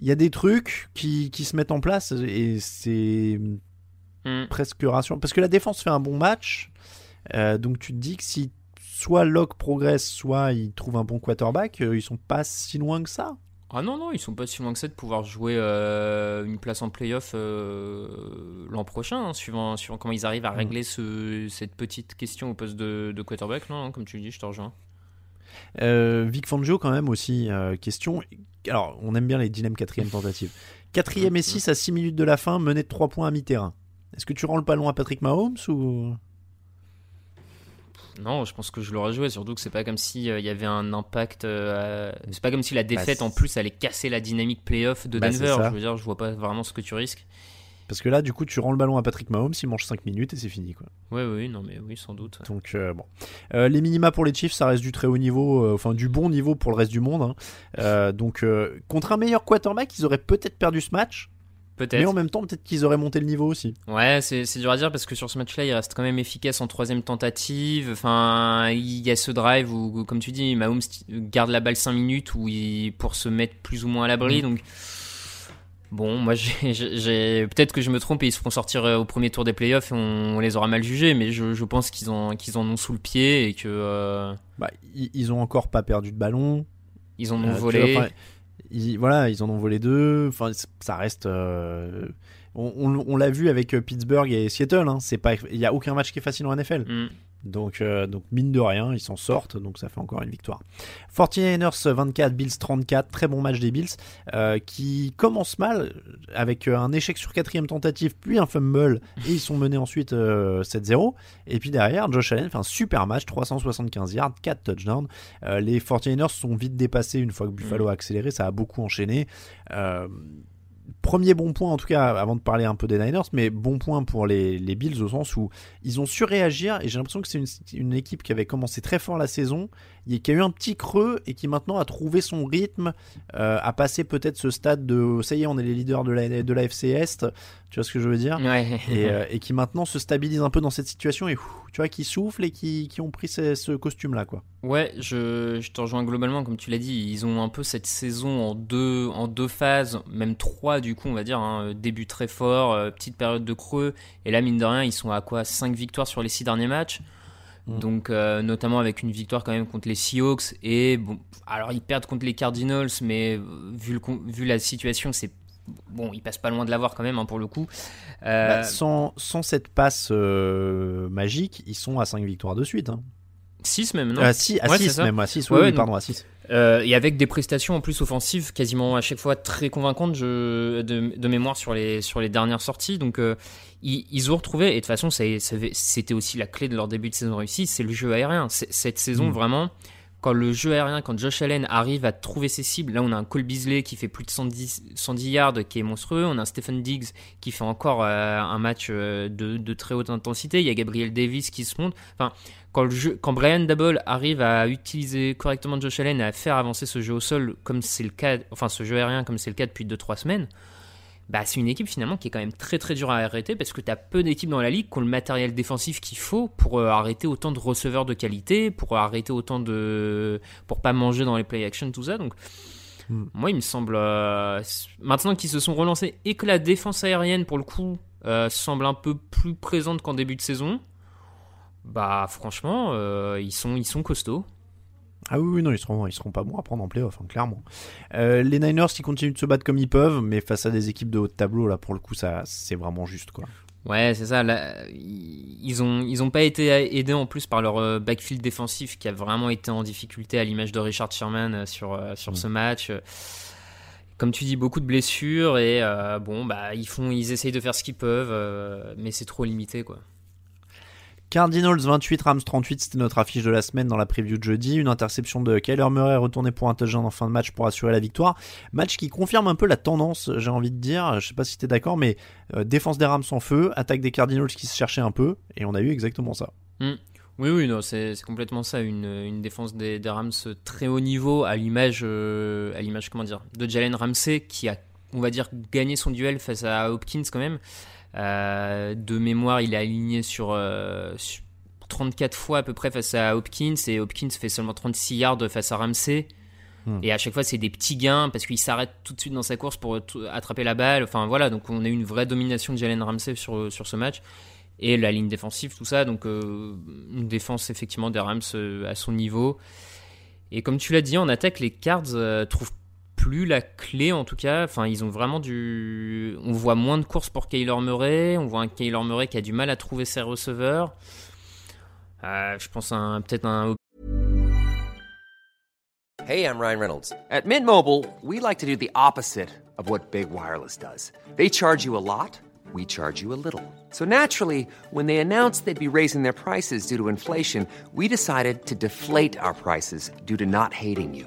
y a des trucs qui, qui se mettent en place et c'est Mm. presque rassurant. Parce que la défense fait un bon match. Euh, donc tu te dis que si soit Locke progresse, soit il trouve un bon quarterback, euh, ils sont pas si loin que ça. Ah non, non, ils sont pas si loin que ça de pouvoir jouer euh, une place en playoff euh, l'an prochain, hein, suivant, suivant comment ils arrivent à régler ce, cette petite question au poste de, de quarterback. Non, non, comme tu le dis, je te rejoins. Euh, Vic Fangio quand même aussi, question. Alors on aime bien les dilemmes quatrième tentative. Quatrième et 6 à 6 minutes de la fin, mené de 3 points à mi-terrain. Est-ce que tu rends le ballon à Patrick Mahomes ou... Non, je pense que je l'aurais joué, surtout que c'est pas comme si euh, il y avait un impact. euh, c'est pas comme si la défaite c'est- en plus allait casser la dynamique playoff de Bah, Denver. Je veux dire, je vois pas vraiment ce que tu risques. Parce que là, du coup, tu rends le ballon à Patrick Mahomes, il mange 5 minutes et c'est fini. Quoi. Ouais, oui, non, mais oui, sans doute. Donc euh, bon, Euh, les minima pour les Chiefs, ça reste du très haut niveau, euh, enfin du bon niveau pour le reste du monde. hein. Donc contre un meilleur quarterback, ils auraient peut-être perdu ce match, mais en même temps peut-être qu'ils auraient monté le niveau aussi. Ouais, c'est dur à dire parce que sur ce match-là, il reste quand même efficace en troisième tentative. Enfin, il y a ce drive où, comme tu dis, Mahomes garde la balle 5 minutes où il, pour se mettre plus ou moins à l'abri. Mm. Donc, bon, moi, (laughs) j'ai- peut-être que je me trompe et ils se feront sortir euh, au premier tour des playoffs et on, on les aura mal jugés, mais je, je pense qu'ils en, qu'ils en ont sous le pied et que euh, Bah, ils, ils ont encore pas perdu de ballon. ils en ont Euh, volé. vois, ils- voilà, ils en ont volé deux. Enfin, ça reste. euh, on l'a vu avec euh, Pittsburgh et Seattle. Hein, il y a aucun match qui est facile en NFL. Mm. Donc, euh, donc mine de rien, ils s'en sortent, donc ça fait encore une victoire. 49ers 24, Bills 34, très bon match des Bills, euh, qui commence mal avec euh, un échec sur quatrième tentative, puis un fumble, et ils sont menés ensuite euh, 7-0. Et puis derrière, Josh Allen fait un super match, 375 yards, 4 touchdowns. Les 49ers sont vite dépassés une fois que Buffalo a accéléré, ça a beaucoup enchaîné. Euh, Premier bon point en tout cas avant de parler un peu des Niners, mais bon point pour les, les Bills au sens où ils ont su réagir et j'ai l'impression que c'est une, une équipe qui avait commencé très fort la saison, qui a eu un petit creux et qui maintenant a trouvé son rythme, euh, a passé peut-être ce stade de ça y est on est les leaders de la, de la FC Est, tu vois ce que je veux dire Ouais. (laughs) et, euh, et qui maintenant se stabilise un peu dans cette situation et tu vois qui soufflent et qui, qui ont pris ce, ce costume là quoi. Ouais, je, je te rejoins globalement, comme tu l'as dit, ils ont un peu cette saison en deux, en deux phases, même trois du coup, on va dire, hein, début très fort, euh, petite période de creux, et là, mine de rien, ils sont à quoi 5 victoires sur les 6 derniers matchs. Mm. Donc, euh, notamment avec une victoire quand même contre les Seahawks. Et bon, alors ils perdent contre les Cardinals, mais euh, vu, le, vu la situation, c'est. Bon, ils passent pas loin de l'avoir quand même, hein, pour le coup. Euh, Bah, sans, sans cette passe euh, magique, ils sont à 5 victoires de suite. Hein. 6 même, non? À 6, à Ouais, six c'est ça. même, à 6, Ouais, oui, ouais, oui, pardon, à 6. Euh, et avec des prestations en plus offensives quasiment à chaque fois très convaincantes je, de, de mémoire sur les, sur les dernières sorties. Donc euh, ils, ils ont retrouvé, et de toute façon c'était aussi la clé de leur début de saison réussi, c'est le jeu aérien. Cette saison Mm. vraiment, quand le jeu aérien, quand Josh Allen arrive à trouver ses cibles, là on a un Cole Beasley qui fait plus de 110, 110 yards qui est monstrueux, on a un Stephen Diggs qui fait encore euh, un match de, de très haute intensité, il y a Gabriel Davis qui se monte. Enfin, quand, le jeu, quand Brian Double arrive à utiliser correctement Josh Allen et à faire avancer ce jeu au sol comme c'est le cas, enfin ce jeu aérien comme c'est le cas depuis 2-3 semaines, bah c'est une équipe finalement qui est quand même très très dure à arrêter parce que tu as peu d'équipes dans la ligue qui ont le matériel défensif qu'il faut pour euh, arrêter autant de receveurs de qualité, pour arrêter autant de. pour pas manger dans les play action, tout ça. Donc. Mm. Moi, il me semble. euh, maintenant qu'ils se sont relancés et que la défense aérienne, pour le coup, euh, semble un peu plus présente qu'en début de saison, bah franchement, euh, ils, sont, ils sont costauds. Ah oui, oui, non, ils seront, ils seront pas bons à prendre en playoff, hein, clairement. Euh, les Niners, ils continuent de se battre comme ils peuvent, mais face à des équipes de haut de tableau, là, pour le coup, ça, c'est vraiment juste, quoi. Ouais, c'est ça. Là, ils ont ils ont pas été aidés en plus par leur euh, backfield défensif qui a vraiment été en difficulté à l'image de Richard Sherman sur sur Mm. ce match. Comme tu dis, beaucoup de blessures et euh, bon bah ils font ils essayent de faire ce qu'ils peuvent, euh, mais c'est trop limité quoi. Cardinals 28, Rams 38, c'était notre affiche de la semaine dans la preview de jeudi. Une interception de Kyler Murray retournée pour un touchdown en fin de match pour assurer la victoire. Match qui confirme un peu la tendance, j'ai envie de dire. Je sais pas si t'es d'accord, mais euh, défense des Rams en feu, attaque des Cardinals qui se cherchaient un peu, et on a eu exactement ça. Oui, oui, non, c'est complètement ça, une, défense des, des Rams très haut niveau, à l'image, euh, à l'image, comment dire, de Jalen Ramsey, qui a, on va dire, gagné son duel face à Hopkins quand même. Euh, de mémoire, il est aligné sur, euh, sur 34 fois à peu près face à Hopkins, et Hopkins fait seulement 36 yards face à Ramsey. Hmm. Et à chaque fois, c'est des petits gains parce qu'il s'arrête tout de suite dans sa course pour attraper la balle. Enfin voilà, donc on a eu une vraie domination de Jalen Ramsey sur, sur ce match et la ligne défensive, tout ça. Donc euh, une défense effectivement des Rams euh, à son niveau. Et comme tu l'as dit, en attaque, les Cards euh, trouvent plus la clé en tout cas. Enfin, ils ont vraiment du. On voit moins de courses pour Kyler Murray. On voit un Kyler Murray qui a du mal à trouver ses receveurs. Euh, je pense peut-être un Hey, I'm Ryan Reynolds. At Mint Mobile, we like to do the opposite of what Big Wireless does. They charge you a lot, we charge you a little. So naturally, when they announced they'd be raising their prices due to inflation, we decided to deflate our prices due to not hating you.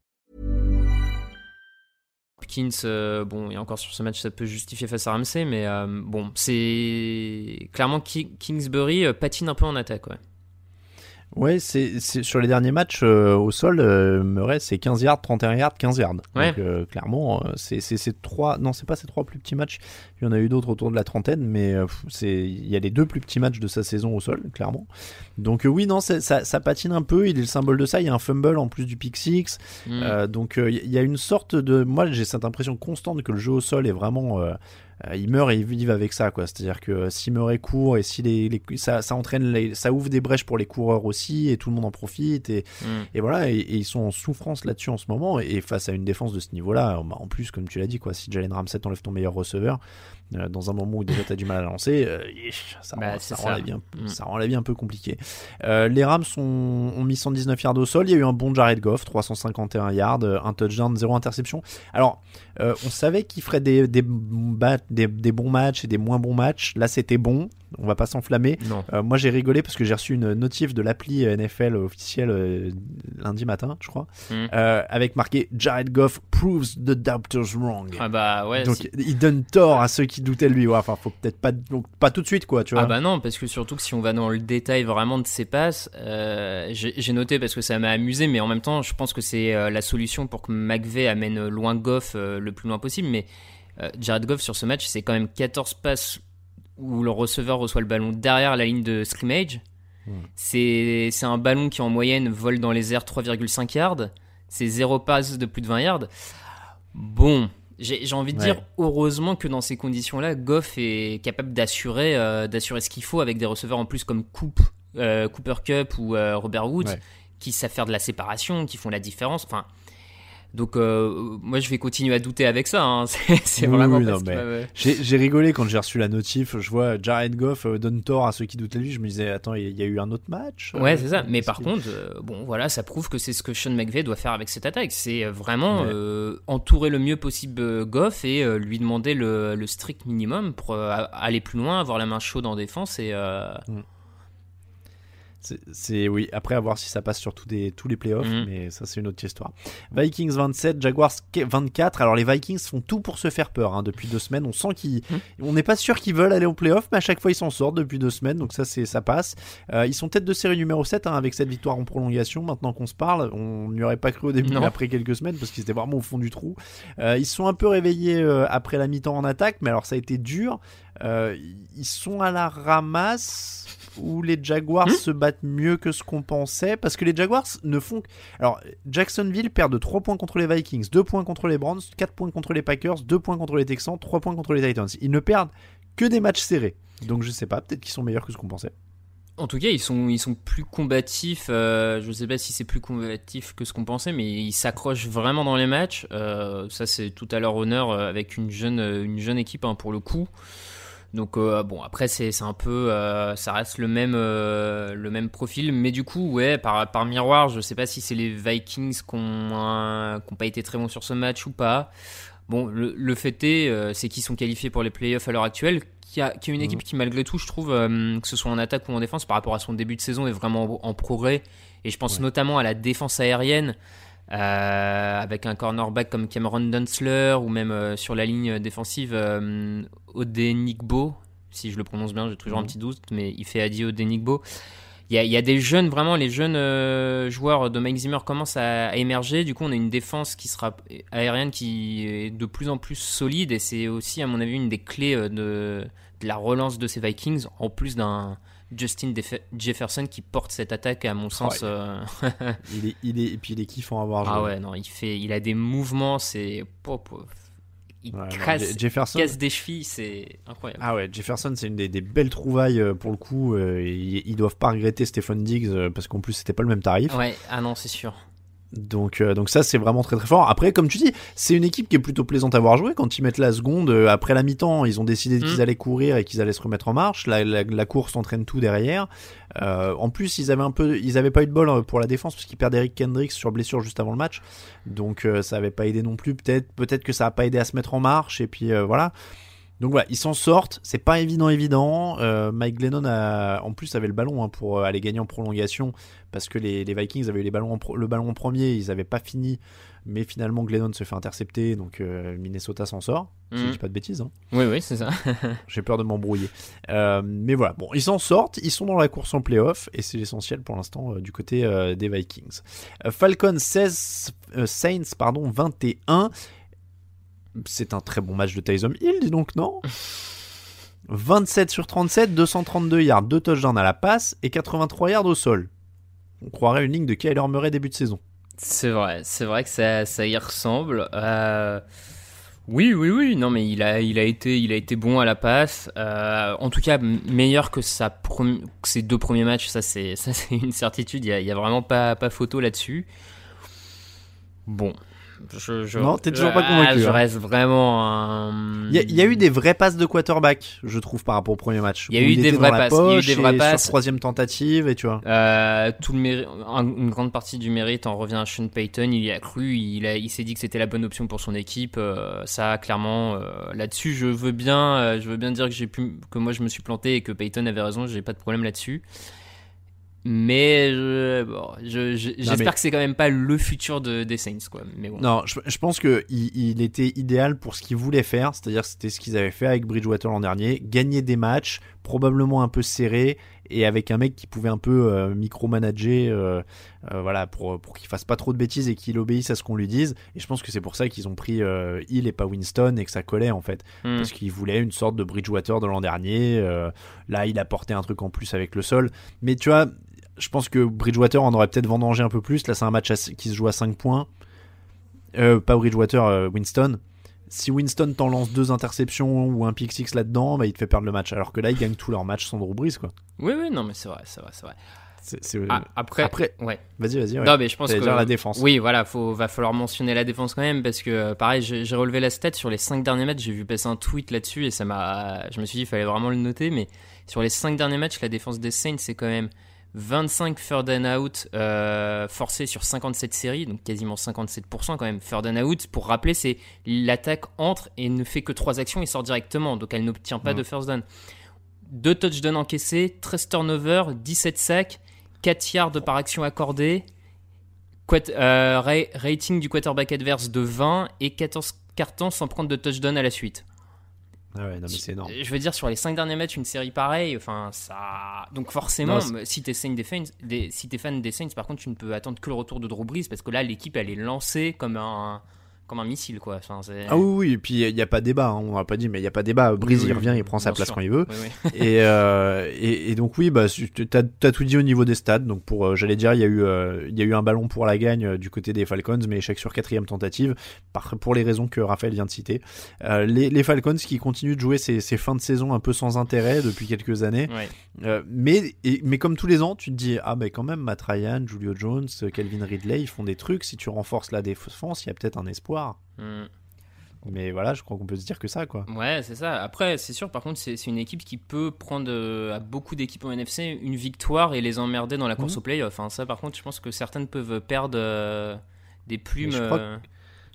Hopkins, euh, bon, et encore sur ce match, ça peut justifier face à Ramsey, mais euh, bon, c'est clairement Ki- Kingsbury euh, patine un peu en attaque. Ouais. Ouais, c'est sur les derniers matchs euh, au sol, euh, Murray c'est 15 yards, 31 yards, 15 yards. Ouais. Donc euh, clairement, euh, c'est c'est ces trois, non c'est pas ces trois plus petits matchs. Il y en a eu d'autres autour de la trentaine, mais euh, c'est il y a les deux plus petits matchs de sa saison au sol, clairement. Donc oui, non, ça, ça patine un peu. Il est le symbole de ça. Il y a un fumble en plus du pick six. Mm. Donc il y a une sorte de, moi j'ai cette impression constante que le jeu au sol est vraiment euh, ils meurent et ils vivent avec ça quoi c'est à dire que euh, si Murray court et si les, les- ça, ça entraîne les- ça ouvre des brèches pour les coureurs aussi et tout le monde en profite et, Mm. et voilà et, et ils sont en souffrance là-dessus en ce moment et face à une défense de ce niveau là en plus comme tu l'as dit quoi si Jalen Ramsey enlève ton meilleur receveur euh, dans un moment où déjà t'as du mal à lancer euh, ça, Bah, rend, ça rend ça. la vie un, Mm. ça rend la vie un peu compliquée euh, les Rams ont, ont mis 119 yards au sol il y a eu un bon Jared Goff 351 yards un touchdown zéro interception alors on savait qu'il ferait des, des, ba- des, des bons matchs et des moins bons matchs. Là, c'était bon. On va pas s'enflammer. Euh, moi, j'ai rigolé parce que j'ai reçu une notif de l'appli NFL officielle euh, lundi matin, je crois, Mm. euh, avec marqué Jared Goff proves the doubters wrong. Ah bah ouais. Donc si- il donne tort à ceux qui doutaient de lui. Ouais, enfin, faut peut-être pas, donc, pas tout de suite, quoi, tu vois. Ah bah non, parce que surtout que si on va dans le détail vraiment de ses passes, euh, j'ai noté parce que ça m'a amusé, mais en même temps, je pense que c'est euh, la solution pour que McVeigh amène loin Goff euh, le plus loin possible. Mais euh, Jared Goff sur ce match, c'est quand même 14 passes où le receveur reçoit le ballon derrière la ligne de scrimmage. C'est c'est un ballon qui en moyenne vole dans les airs 3,5 yards. C'est zéro passe de plus de 20 yards. Bon, j'ai j'ai envie de Ouais. dire heureusement que dans ces conditions-là, Goff est capable d'assurer euh, d'assurer ce qu'il faut avec des receveurs en plus comme euh, Cooper Cup ou euh, Robert Woods Ouais. qui savent faire de la séparation, qui font la différence. Enfin, donc euh, moi je vais continuer à douter avec ça. hein. (laughs) C'est Oui, vraiment oui, non, mais J'ai rigolé quand j'ai reçu la notif. Je vois Jared Goff euh, donne tort à ceux qui doutaient de lui. Je me disais, attends, il y, a eu un autre match Ouais, Euh, c'est ça. Mais par qui- contre, bon, voilà, ça prouve que c'est ce que Sean McVay doit faire avec cette attaque. C'est vraiment Ouais. entourer le mieux possible Goff et lui demander le, le strict minimum pour aller plus loin, avoir la main chaude en défense et. euh, C'est- oui. Après, à voir si ça passe sur tous, des, tous les playoffs, Mhm. mais ça c'est une autre histoire. Vikings 27, Jaguars 24. Alors les Vikings font tout pour se faire peur hein, depuis deux semaines. On sent qu'ils, Mhm. on n'est pas sûr qu'ils veulent aller au playoff, mais à chaque fois ils s'en sortent depuis deux semaines. Donc ça c'est ça passe. Euh, ils sont tête de série numéro 7 hein, avec cette victoire en prolongation. Maintenant qu'on se parle, on n'y aurait pas cru au début, mais après quelques semaines parce qu'ils étaient vraiment au fond du trou. Euh, ils sont un peu réveillés euh, après la mi-temps en attaque, mais alors ça a été dur. Ils sont à la ramasse où les Jaguars Hmm se battent mieux que ce qu'on pensait parce que les Jaguars ne font alors Jacksonville perd de 3 points contre les Vikings, 2 points contre les Browns, 4 points contre les Packers, 2 points contre les Texans, 3 points contre les Titans. Ils ne perdent que des matchs serrés. Donc je sais pas, peut-être qu'ils sont meilleurs que ce qu'on pensait. En tout cas, ils sont, ils sont plus combatifs. euh, je ne sais pas si c'est plus combatif que ce qu'on pensait, mais ils s'accrochent vraiment dans les matchs. Euh, ça, c'est tout à leur honneur euh, avec une jeune, une jeune équipe hein, pour le coup. Donc euh, bon, après c'est un peu, euh, ça reste le même, euh, le même profil, mais du coup, ouais, par, par miroir, je sais pas si c'est les Vikings qui n'ont pas été très bons sur ce match ou pas. Bon, le, le fait est, c'est qu'ils sont qualifiés pour les playoffs à l'heure actuelle, qui a, qui a une équipe qui malgré tout, je trouve, que ce soit en attaque ou en défense, par rapport à son début de saison, est vraiment en, en progrès. Et je pense notamment à la défense aérienne, avec un cornerback comme Cameron Dunsler, ou même euh, sur la ligne défensive, euh, Odenigbo, si je le prononce bien, j'ai toujours un Mhm. petit doute, mais il fait Adi Odenigbo. Il y, a, il y a des jeunes, vraiment, les jeunes euh, joueurs de Mike Zimmer commencent à, à émerger. Du coup, on a une défense qui sera aérienne qui est de plus en plus solide. Et c'est aussi, à mon avis, une des clés euh, de, de la relance de ces Vikings, en plus d'un Justin Jefferson qui porte cette attaque, à mon sens. il- euh, (laughs) Il est, il est, et puis il est kiffant à voir jouer. ah ouais, non, il, fait, il a des mouvements, c'est. Il Ouais, non, casse, Je- Jefferson- casse des chevilles, c'est incroyable. Ah ouais, Jefferson, c'est une des, des belles trouvailles euh, pour le coup. euh, ils, ils doivent pas regretter Stephen Diggs parce qu'en plus c'était pas le même tarif. Ouais, ah non, c'est sûr. Donc, euh, donc ça c'est vraiment très très fort. Après, comme tu dis, c'est une équipe qui est plutôt plaisante à voir jouer. Quand ils mettent la seconde euh, après la mi-temps, ils ont décidé Mm. qu'ils allaient courir et qu'ils allaient se remettre en marche. La, la, la course entraîne tout derrière. Euh, en plus, ils avaient un peu, ils avaient pas eu de bol pour la défense parce qu'ils perdent Eric Kendricks sur blessure juste avant le match. Donc euh, ça avait pas aidé non plus. Peut-être, peut-être que ça a pas aidé à se mettre en marche. Et puis euh, voilà. Donc voilà, ils s'en sortent, c'est pas évident évident. Euh, Mike Glennon a, en plus avait le ballon hein, pour euh, aller gagner en prolongation parce que les, les Vikings avaient eu les ballons en pro- le ballon en premier, ils avaient pas fini, mais finalement Glennon se fait intercepter, donc euh, Minnesota s'en sort. Si je Mhm. dis pas de bêtises. Hein. Oui, oui, c'est ça. (laughs) J'ai peur de m'embrouiller. Euh, mais voilà, bon, ils s'en sortent, ils sont dans la course en playoff et c'est l'essentiel pour l'instant du côté des Vikings. Falcons 16, euh, Saints pardon 21. C'est un très bon match de Tyson Hill, dis donc, non (laughs) 27 sur 37, 232 yards, 2 touchdowns à la passe et 83 yards au sol. On croirait une ligne de Kyler Murray début de saison. C'est vrai, c'est vrai que ça, ça y ressemble. Euh, Oui, oui, oui. Non, mais il a, il a été, il a été bon à la passe. Euh, en tout cas, meilleur que, sa premi- que ses deux premiers matchs. Ça, c'est, (laughs) ça, c'est une certitude. Il y a, il y a vraiment pas, pas photo là-dessus. Bon, je, je, Non, t'es toujours pas convaincu, Je hein. reste vraiment. un- Il y, a- il y a eu des vraies passes de quarterback, je trouve, par rapport au premier match. Il y a eu des vraies passes, il y a eu des vraies passes. Troisième tentative, et tu vois. Euh, tout le méri- un- une grande partie du mérite en revient à Sean Payton. Il y a cru, il, a- il s'est dit que c'était la bonne option pour son équipe. Euh, ça, clairement, euh, là-dessus, je veux bien, je veux bien dire que j'ai pu, que moi je me suis planté et que Payton avait raison. J'ai pas de problème là-dessus. Mais je- bon, je- je- j'espère mais- que c'est quand même pas le futur de, des Saints, quoi. Mais bon. Non, je, je pense que il, il était idéal pour ce qu'il voulait faire, c'est-à-dire c'était ce qu'ils avaient fait avec Bridgewater l'an dernier, gagner des matchs, probablement un peu serrés, et avec un mec qui pouvait un peu euh, micromanager, euh, euh, voilà, pour, pour qu'il fasse pas trop de bêtises et qu'il obéisse à ce qu'on lui dise. Et je pense que c'est pour ça qu'ils ont pris Hill et pas Winston et que ça collait en fait, Hmm. parce qu'ils voulaient une sorte de Bridgewater de l'an dernier. là, il apportait un truc en plus avec le sol, mais tu vois. Je pense que Bridgewater en aurait peut-être vendangé un peu plus. Là, c'est un match à- qui se joue à 5 points. Pas Bridgewater, Winston. Si Winston t'en lance deux interceptions ou un pick six là-dedans, bah, il te fait perdre le match. Alors que là, ils gagnent tous leurs matchs sans Drew Brees, quoi. Oui, oui, non, mais c'est vrai, c'est vrai, c'est vrai. C'est- c'est- Ah, après, après, ouais. Vas-y, vas-y. ouais. Non, mais je pense que dire la défense. Oui, voilà, faut va falloir mentionner la défense quand même parce que euh, pareil, j'ai j'ai relevé la stat sur les 5 derniers matchs, j'ai vu passer un tweet là-dessus et ça m'a je me suis dit il fallait vraiment le noter mais sur les 5 derniers matchs, la défense des Saints c'est quand même 25 third and out euh, forcés sur 57 séries, donc quasiment 57% quand même. Third and out, pour rappeler, c'est l'attaque entre et ne fait que 3 actions et sort directement, donc elle n'obtient pas Ouais. de first down. 2 touchdowns encaissés, 13 turnovers, 17 sacs, 4 yards par action accordée, quat- euh, ra- rating du quarterback adverse de 20 et 14 cartons sans prendre de touchdown à la suite. Ah ouais, non, mais c'est énorme. Je veux dire, sur les 5 derniers matchs, une série pareille, enfin, ça. Donc, forcément, Non, c'est- si t'es fan des Saints, des, si t'es fan des Saints, par contre, tu ne peux attendre que le retour de Drew Brees parce que là, l'équipe, elle est lancée comme un, comme un missile, quoi. Enfin, Ah oui, oui, et puis il n'y a pas débat, hein, on n'a pas dit, mais il n'y a pas débat. Breeze, Oui, il revient, il prend sa place sûr. quand il veut. Oui, oui. et, euh, et, et donc, oui, bah, tu as, tout dit au niveau des stats. Donc, pour, euh, j'allais dire, il y, a eu, euh, il y a eu un ballon pour la gagne du côté des Falcons, mais échec sur quatrième tentative, par, pour les raisons que Raphaël vient de citer. Les, les Falcons qui continuent de jouer ces, ces fins de saison un peu sans intérêt depuis quelques années. Mais, et- mais comme tous les ans, tu te dis, ah, mais quand même, Matt Ryan, Julio Jones, Calvin Ridley, ils font des trucs. Si tu renforces la défense, il y a peut-être un espoir. Hmm. Mais voilà, je crois qu'on peut se dire que ça, quoi. Ouais, c'est ça. Après, c'est sûr, par contre, c'est une équipe qui peut prendre euh, à beaucoup d'équipes en NFC une victoire et les emmerder dans la course Mhm. au play. Enfin, ça, par contre, je pense que certaines peuvent perdre euh, des plumes. Mais je crois euh,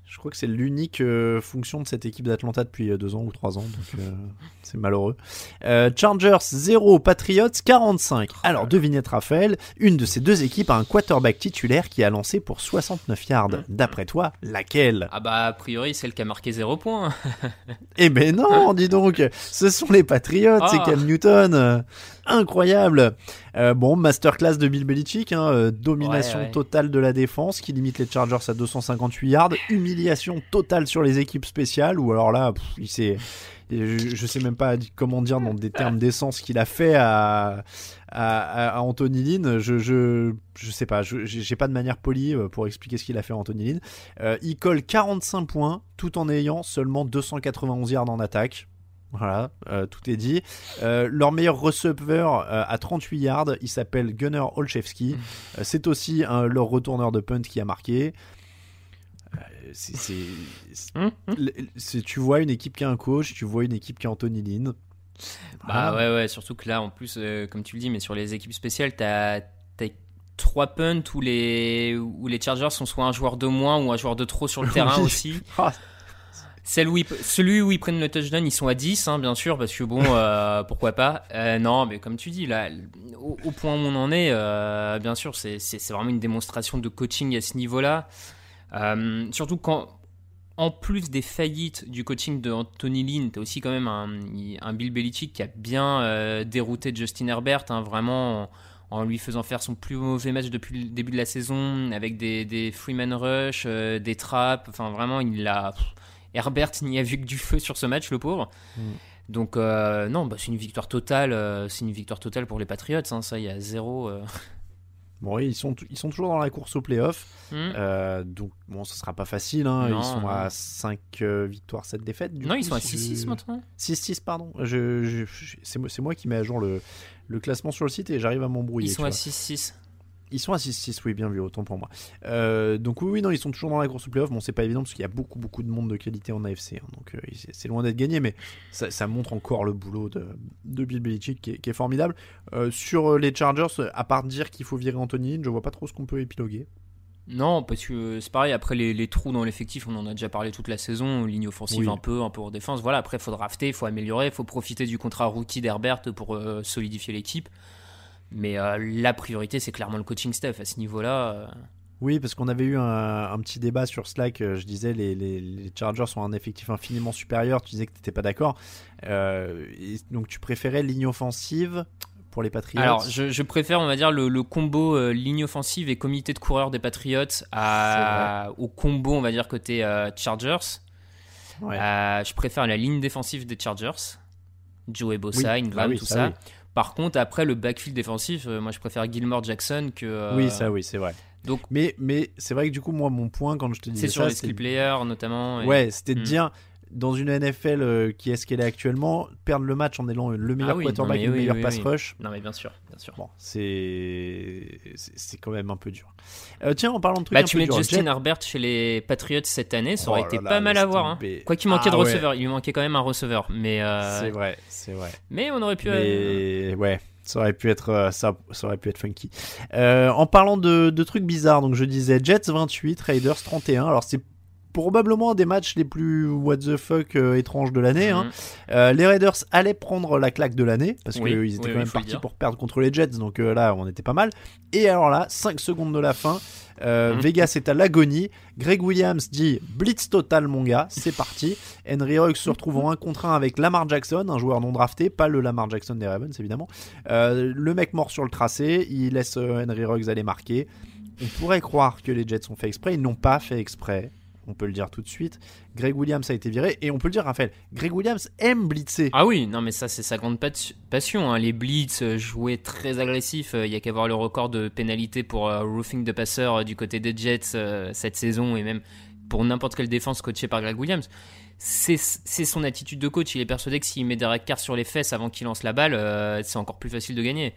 Je crois que c'est l'unique euh, fonction de cette équipe d'Atlanta depuis euh, deux ans ou trois ans, donc euh, (laughs) c'est malheureux. Euh, Chargers 0, Patriots 45. Alors, devinette Raphaël, une de ces deux équipes a un quarterback titulaire qui a lancé pour 69 yards. D'après toi, laquelle? Ah bah, a priori, celle qui a marqué 0 points. Eh ben non, dis donc, ce sont les Patriots, c'est Ah. Cam Newton. Incroyable. Euh, bon, masterclass de Bill Belichick, hein, euh, domination Ouais, ouais. totale de la défense qui limite les Chargers à 258 yards, humiliation totale sur les équipes spéciales, ou alors là, pff, il s'est. Je, je sais même pas comment dire dans des termes d'essence qu'il a fait à, à, à Anthony Lynn. Je, je, je sais pas, je- j'ai pas de manière polie euh, pour expliquer ce qu'il a fait à Anthony Lynn. Euh, il colle 45 points tout en ayant seulement 291 yards en attaque. Voilà, euh, tout est dit. Euh, leur meilleur receveur euh, à 38 yards, il s'appelle Gunnar Olszewski. Euh, c'est aussi un- leur retourneur de punt qui a marqué. C'est- l- c'est- tu vois une équipe qui a un coach, tu vois une équipe qui a Anthony Lynn. Bah ouais, ouais, surtout que là, en plus, comme tu le dis, mais sur les équipes spéciales, t'as as trois punts où les, où les Chargers sont soit un joueur de moins ou un joueur de trop sur le (laughs) terrain aussi. Celle où ils- celui où ils prennent le touchdown, ils sont à 10, hein, bien sûr, parce que bon, (laughs) euh, pourquoi pas. Euh, non, mais comme tu dis, là, au, au point où on en est, euh, bien sûr, c'est vraiment une démonstration de coaching à ce niveau-là. Surtout quand, en plus des faillites du coaching de Anthony Lynn, tu as aussi quand même un, un Bill Belichick qui a bien dérouté Justin Herbert, hein, vraiment en, lui faisant faire son plus mauvais match depuis le début de la saison, avec des, des Freeman Rush, euh, des traps, enfin vraiment, il a... Herbert n'y a vu que du feu sur ce match, le pauvre. Mm. Donc euh, non, bah, c'est une victoire totale, euh, c'est une victoire totale pour les Patriots, hein, ça il y a zéro. euh. Bon, oui, ils sont, ils sont toujours dans la course au playoff. Mm. Euh, donc, bon, ce sera pas facile. hein. Non, ils sont non. à 5 victoires, 7 défaites. du Non, coup, ils sont à si 6-6 je- maintenant. 6-6, pardon. Je, je- je- c'est moi, moi qui mets à jour le, le classement sur le site et j'arrive à m'embrouiller. Ils sont à vois. 6-6. Ils sont à 6-6, oui, bien vu, autant pour moi. Euh, donc oui, oui, non, ils sont toujours dans la course au playoff. Bon, c'est pas évident parce qu'il y a beaucoup, beaucoup de monde de qualité en AFC. hein, donc euh, c'est- loin d'être gagné, mais ça, ça montre encore le boulot de, de Bill Belichick qui est, qui est formidable. Euh, sur les Chargers, à part dire qu'il faut virer Anthony je vois pas trop ce qu'on peut épiloguer. Non, parce que c'est pareil, après les, les trous dans l'effectif, on en a déjà parlé toute la saison, ligne offensive Oui. un peu, un peu en défense. Voilà, après il faut drafter, il faut améliorer, il faut profiter du contrat rookie d'Herbert pour euh, solidifier l'équipe. Mais euh, la priorité, c'est clairement le coaching staff à ce niveau-là. euh, Oui, parce qu'on avait eu un, un petit débat sur Slack. euh, Je disais les, les, les Chargers ont un effectif infiniment supérieur. Tu disais que tu n'étais pas d'accord. Euh, donc tu préférais ligne offensive pour les Patriots? Alors, je, je préfère, on va dire, le, le combo euh, ligne offensive et comité de coureurs des Patriots à, au combo, on va dire, côté euh, Chargers. Ouais. Euh, je préfère la ligne défensive des Chargers. Joey Bosa, Oui, Ingram, ah oui, tout ça, ça. oui. Par contre, après, le backfield défensif, euh, moi, je préfère Gilmore Jackson que. euh, Oui, ça, oui, c'est vrai. Donc, Mais, mais c'est vrai que du coup, moi, mon point, quand je te disais c'est sur les skill players, notamment. et- Ouais, c'était de Hmm. dire dans une NFL euh, qui est ce qu'elle est actuellement, perdre le match en ayant le meilleur Ah oui, quarterback et le oui, meilleur oui, pass rush. Non, mais bien sûr, bien sûr. Bon, c'est c'est quand même un peu dur. Euh, tiens, en parlant de trucs Bah, un tu peu mets Justin Jet- Herbert chez les Patriots cette année, ça aurait Oh été là pas mal à voir. Hein. Quoi qu'il manquait Ah de ouais. receveur, il lui manquait quand même un receveur. Mais, euh, C'est vrai, c'est vrai. mais on aurait pu. Mais ouais, ça aurait pu être ça, ça aurait pu être funky. Euh, en parlant de, de trucs bizarres, donc je disais Jets 28, Raiders 31. Alors c'est probablement un des matchs les plus what the fuck euh, étranges de l'année. hein. Mhm. Euh, les Raiders allaient prendre la claque de l'année parce Oui, qu'ils étaient oui, quand même partis pour perdre contre les Jets, donc euh, là on était pas mal. Et alors là, 5 secondes de la fin, Mhm. Vegas est à l'agonie. Greg Williams dit Blitz total mon gars, c'est parti. Henry Ruggs se retrouve en 1 contre 1 avec Lamar Jackson, un joueur non drafté, pas le Lamar Jackson des Ravens évidemment. Le mec mort sur le tracé, il laisse Henry Ruggs aller marquer. On pourrait croire que les Jets ont fait exprès, ils n'ont pas fait exprès. On peut le dire tout de suite. Greg Williams a été viré et on peut le dire, Raphaël. Greg Williams aime blitzer. Ah oui, non mais ça c'est sa grande passion. hein. Les blitz, euh, jouer très agressif. euh, Il y a qu'à voir le record de pénalité pour euh, roofing de passeur du côté des Jets euh, cette saison et même pour n'importe quelle défense coachée par Greg Williams. C'est c'est son attitude de coach. Il est persuadé que s'il met Derek Carr sur les fesses avant qu'il lance la balle, euh, c'est encore plus facile de gagner.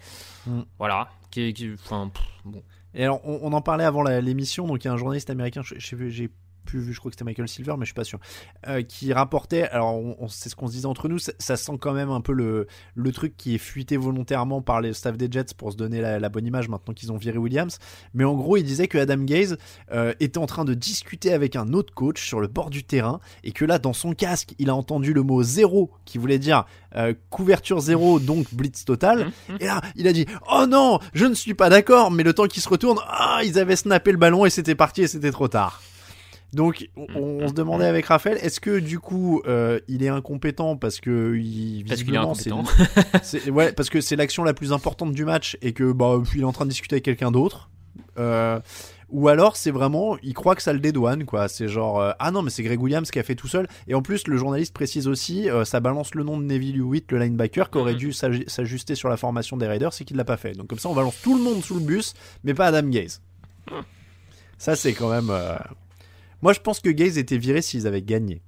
Mm. Voilà. Qui- qui- enfin, pff, bon. Et alors, on, on en parlait avant l'émission, donc il y a un journaliste américain, j'ai plus vu, je crois que c'était Michael Silver, mais je suis pas sûr, euh, qui rapportait, alors on, on- c'est ce qu'on se disait entre nous, ça, ça sent quand même un peu le, le truc qui est fuité volontairement par les staff des Jets pour se donner la, la bonne image maintenant qu'ils ont viré Williams, mais en gros il disait que Adam Gaze euh, était en train de discuter avec un autre coach sur le bord du terrain, et que là dans son casque il a entendu le mot zéro, qui voulait dire euh, couverture zéro, donc blitz total, et là, il a dit Oh non, je ne suis pas d'accord, mais le temps qu'il se retourne, ah, ils avaient snappé le ballon et c'était parti et c'était trop tard. Donc, on, on se demandait avec Raphaël, est-ce que du coup, euh, il est incompétent parce que il, Parce qu'il est visiblement, c'est- incompétent. (laughs) c'est- ouais, parce que c'est l'action la plus importante du match et que bah, il est en train de discuter avec quelqu'un d'autre. Euh, ou alors c'est vraiment, il croit que ça le dédouane, quoi. C'est genre, euh, ah non, mais c'est Greg Williams qui a fait tout seul. Et en plus, le journaliste précise aussi, euh, ça balance le nom de Neville Hewitt, le linebacker, qui aurait dû s'aj- s'ajuster sur la formation des Raiders et qui l'a pas fait. Donc comme ça, on balance tout le monde sous le bus, mais pas Adam Gaze. Ça, c'est quand même. Moi, je pense que Gaze était viré s'ils avaient gagné.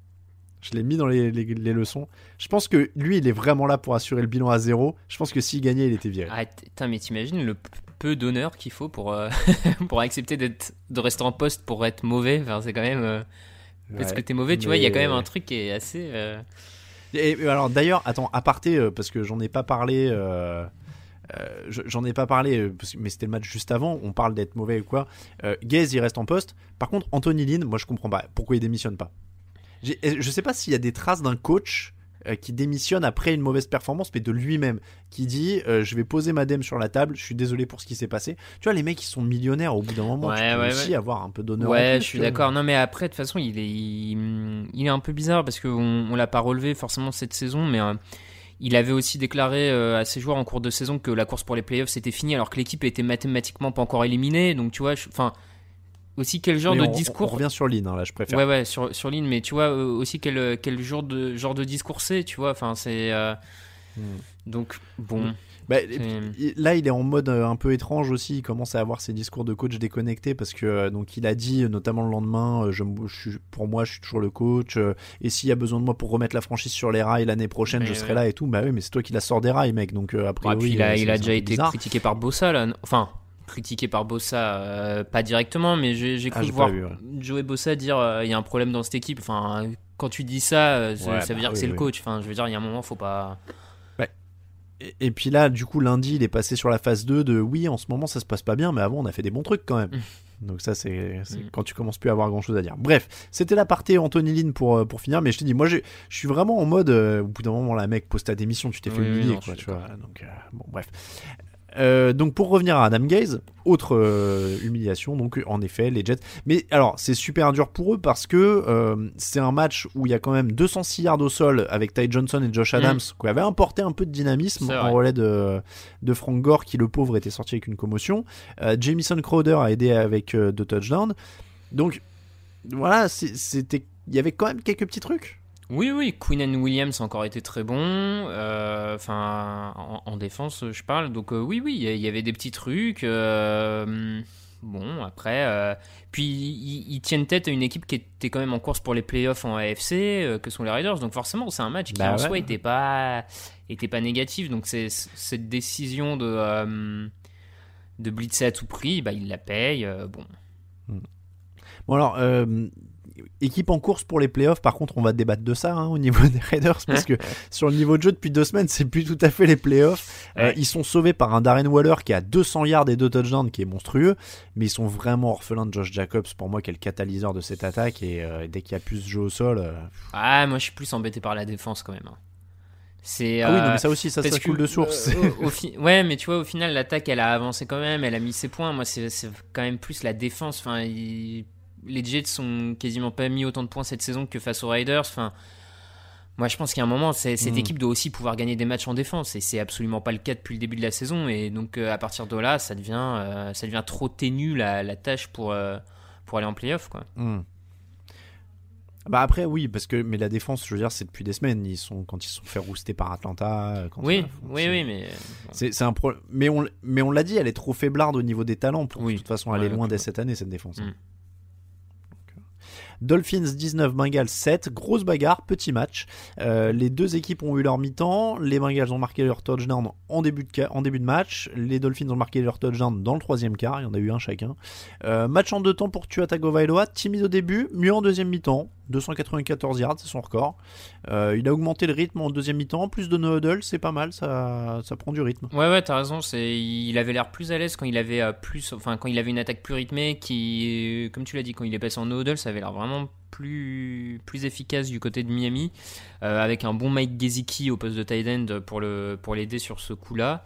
Je l'ai mis dans les, les- les leçons. Je pense que lui, il est vraiment là pour assurer le bilan à zéro. Je pense que s'il gagnait, il était viré. Ah, putain, mais t'imagines le peu d'honneur qu'il faut pour, euh, (laughs) pour accepter d'être, de rester en poste pour être mauvais. Enfin, c'est quand même. euh, Parce Ouais, que t'es mauvais, tu vois, il y a quand même un truc qui est assez. euh, Et alors d'ailleurs, attends, aparté, parce que j'en ai pas parlé. Euh, je- j'en ai pas parlé, euh, mais c'était le match juste avant. On parle d'être mauvais ou quoi. Euh, Gaze, il reste en poste. Par contre, Anthony Lynn, moi je comprends pas pourquoi il démissionne pas. Je sais pas s'il y a des traces d'un coach euh, qui démissionne après une mauvaise performance, mais de lui-même, qui dit euh, Je vais poser ma dème sur la table, je suis désolé pour ce qui s'est passé. Tu vois, les mecs, ils sont millionnaires au bout d'un moment. Ouais, tu peux ouais, aussi ouais. avoir un peu d'honneur. Ouais, plus, je suis d'accord. Non, mais après, de toute façon, il est, il, il est un peu bizarre parce qu'on on l'a pas relevé forcément cette saison, mais euh, il avait aussi déclaré euh, à ses joueurs en cours de saison que la course pour les playoffs c'était fini alors que l'équipe était mathématiquement pas encore éliminée. Donc, tu vois, enfin, aussi quel genre Mais de on- discours. On revient sur Lynn, hein, là, je préfère. Ouais, ouais, sur, sur ligne, mais tu vois euh, aussi quel, quel genre, de, genre de discours c'est, tu vois. Enfin, c'est. euh, Hmm. Donc, bon. Bah, et puis, là, il est en mode euh, un peu étrange aussi. Il commence à avoir ses discours de coach déconnectés parce que euh, donc il a dit euh, notamment le lendemain, je, je pour moi, je suis toujours le coach. et s'il y a besoin de moi pour remettre la franchise sur les rails l'année prochaine, Mais je serai ouais. là et tout. Bah oui, mais c'est toi qui la sors des rails, mec. Donc euh, a Ouais, il a, il déjà été bizarre. critiqué par Bossa là. Enfin, critiqué par Bossa, euh, pas directement, mais j'ai Ah, cru voir pas vu, ouais. Joey Bossa dire euh, il y a un problème dans cette équipe. Enfin, quand tu dis ça, euh, ça- Ouais, ça veut bah dire que oui, c'est le coach. Enfin, je veux dire, il y a un moment, faut pas. Et, et puis là, du coup, lundi, il est passé sur la phase 2 de oui, en ce moment, ça se passe pas bien, mais avant, on a fait des bons trucs quand même. Donc ça, c'est Mm. quand tu commences plus à avoir grand-chose à dire. Bref, c'était la partie Anthony Lynn pour, euh, pour finir, mais je te dis, moi, je suis vraiment en mode, euh, au bout d'un moment, la mec, pose ta démission, tu t'es fait Oui, oui, humilier, non, quoi, tu vois. Donc, euh, bon, bref. Euh, donc pour revenir à Adam Gaze, autre euh, humiliation, donc en effet les Jets. Mais alors c'est super dur pour eux parce que euh, c'est un match où il y a quand même 206 yards au sol avec Ty Johnson et Josh Adams qui avaient apporté un peu de dynamisme en relais de, de Frank Gore qui le pauvre était sorti avec une commotion. Euh, Jamison Crowder a aidé avec deux touchdowns. Donc voilà, c'était, il y avait quand même quelques petits trucs. Oui, oui, Queen and Williams a encore été très bon. euh, Enfin, en, en défense, je parle. Donc, euh, oui, oui, il y- avait des petits trucs. euh, bon, après. euh, puis, ils, ils tiennent tête à une équipe qui était quand même en course pour les playoffs en AFC, euh, que sont les Raiders. Donc, forcément, c'est un match qui, Bah en ouais. soi, était pas, était pas négatif. Donc, c'est cette décision de. euh, de blitzer à tout prix, bah, il la paye. euh, bon, Bon alors, euh, équipe en course pour les playoffs, par contre on va débattre de ça hein, au niveau (laughs) des Raiders, parce que (laughs) sur le niveau de jeu depuis deux semaines, c'est plus tout à fait les playoffs. Euh, ils sont sauvés par un Darren Waller qui a 200 yards et deux touchdowns, qui est monstrueux, mais ils sont vraiment orphelins de Josh Jacobs, pour moi qui est le catalyseur de cette attaque, et euh, dès qu'il y a plus de jeu au sol... euh, Ah, moi je suis plus embêté par la défense quand même. hein. C'est, Ah oui, non, mais ça aussi, ça, ça coule de source. au- au fi- ouais, mais tu vois, au final, l'attaque elle a avancé quand même, elle a mis ses points. Moi, c'est c'est quand même plus la défense. Enfin, il- les Jets sont quasiment pas mis autant de points cette saison que face aux Raiders. Enfin, moi, je pense qu'à un moment, cette Mm. équipe doit aussi pouvoir gagner des matchs en défense, et c'est absolument pas le cas depuis le début de la saison. Et donc, euh, à partir de là, ça devient, euh, ça devient trop ténu la, la tâche pour, euh, pour aller en playoff, quoi. Hmm. Bah après oui parce que mais la défense je veux dire c'est depuis des semaines ils sont quand ils sont fait rouster par Atlanta quand Oui, oui, oui, mais c'est un pro... mais on mais on l'a dit elle est trop faiblarde au niveau des talents pour Oui. de toute façon elle Ouais, est loin dès cette année cette défense hein. Dolphins 19 Bengals 7 grosse bagarre petit match. Euh, les deux équipes ont eu leur mi-temps. Les Bengals ont marqué leur touchdown en début de ca- en début de match. Les Dolphins ont marqué leur touchdown dans le troisième quart. Il y en a eu un chacun. Euh, match en deux temps pour Tua Tagovailoa, timide au début, mieux en deuxième mi-temps, 294 yards, c'est son record. Euh, il a augmenté le rythme en deuxième mi-temps, plus de no huddle, c'est pas mal, ça, ça prend du rythme. Ouais, ouais, t'as raison. Il avait l'air plus à l'aise quand il avait euh, plus, enfin, quand il avait une attaque plus rythmée, qui, comme tu l'as dit, quand il est passé en no-huddle, ça avait l'air vraiment plus, plus efficace du côté de Miami, euh, avec un bon Mike Gesicki au poste de tight end pour le, pour l'aider sur ce coup-là.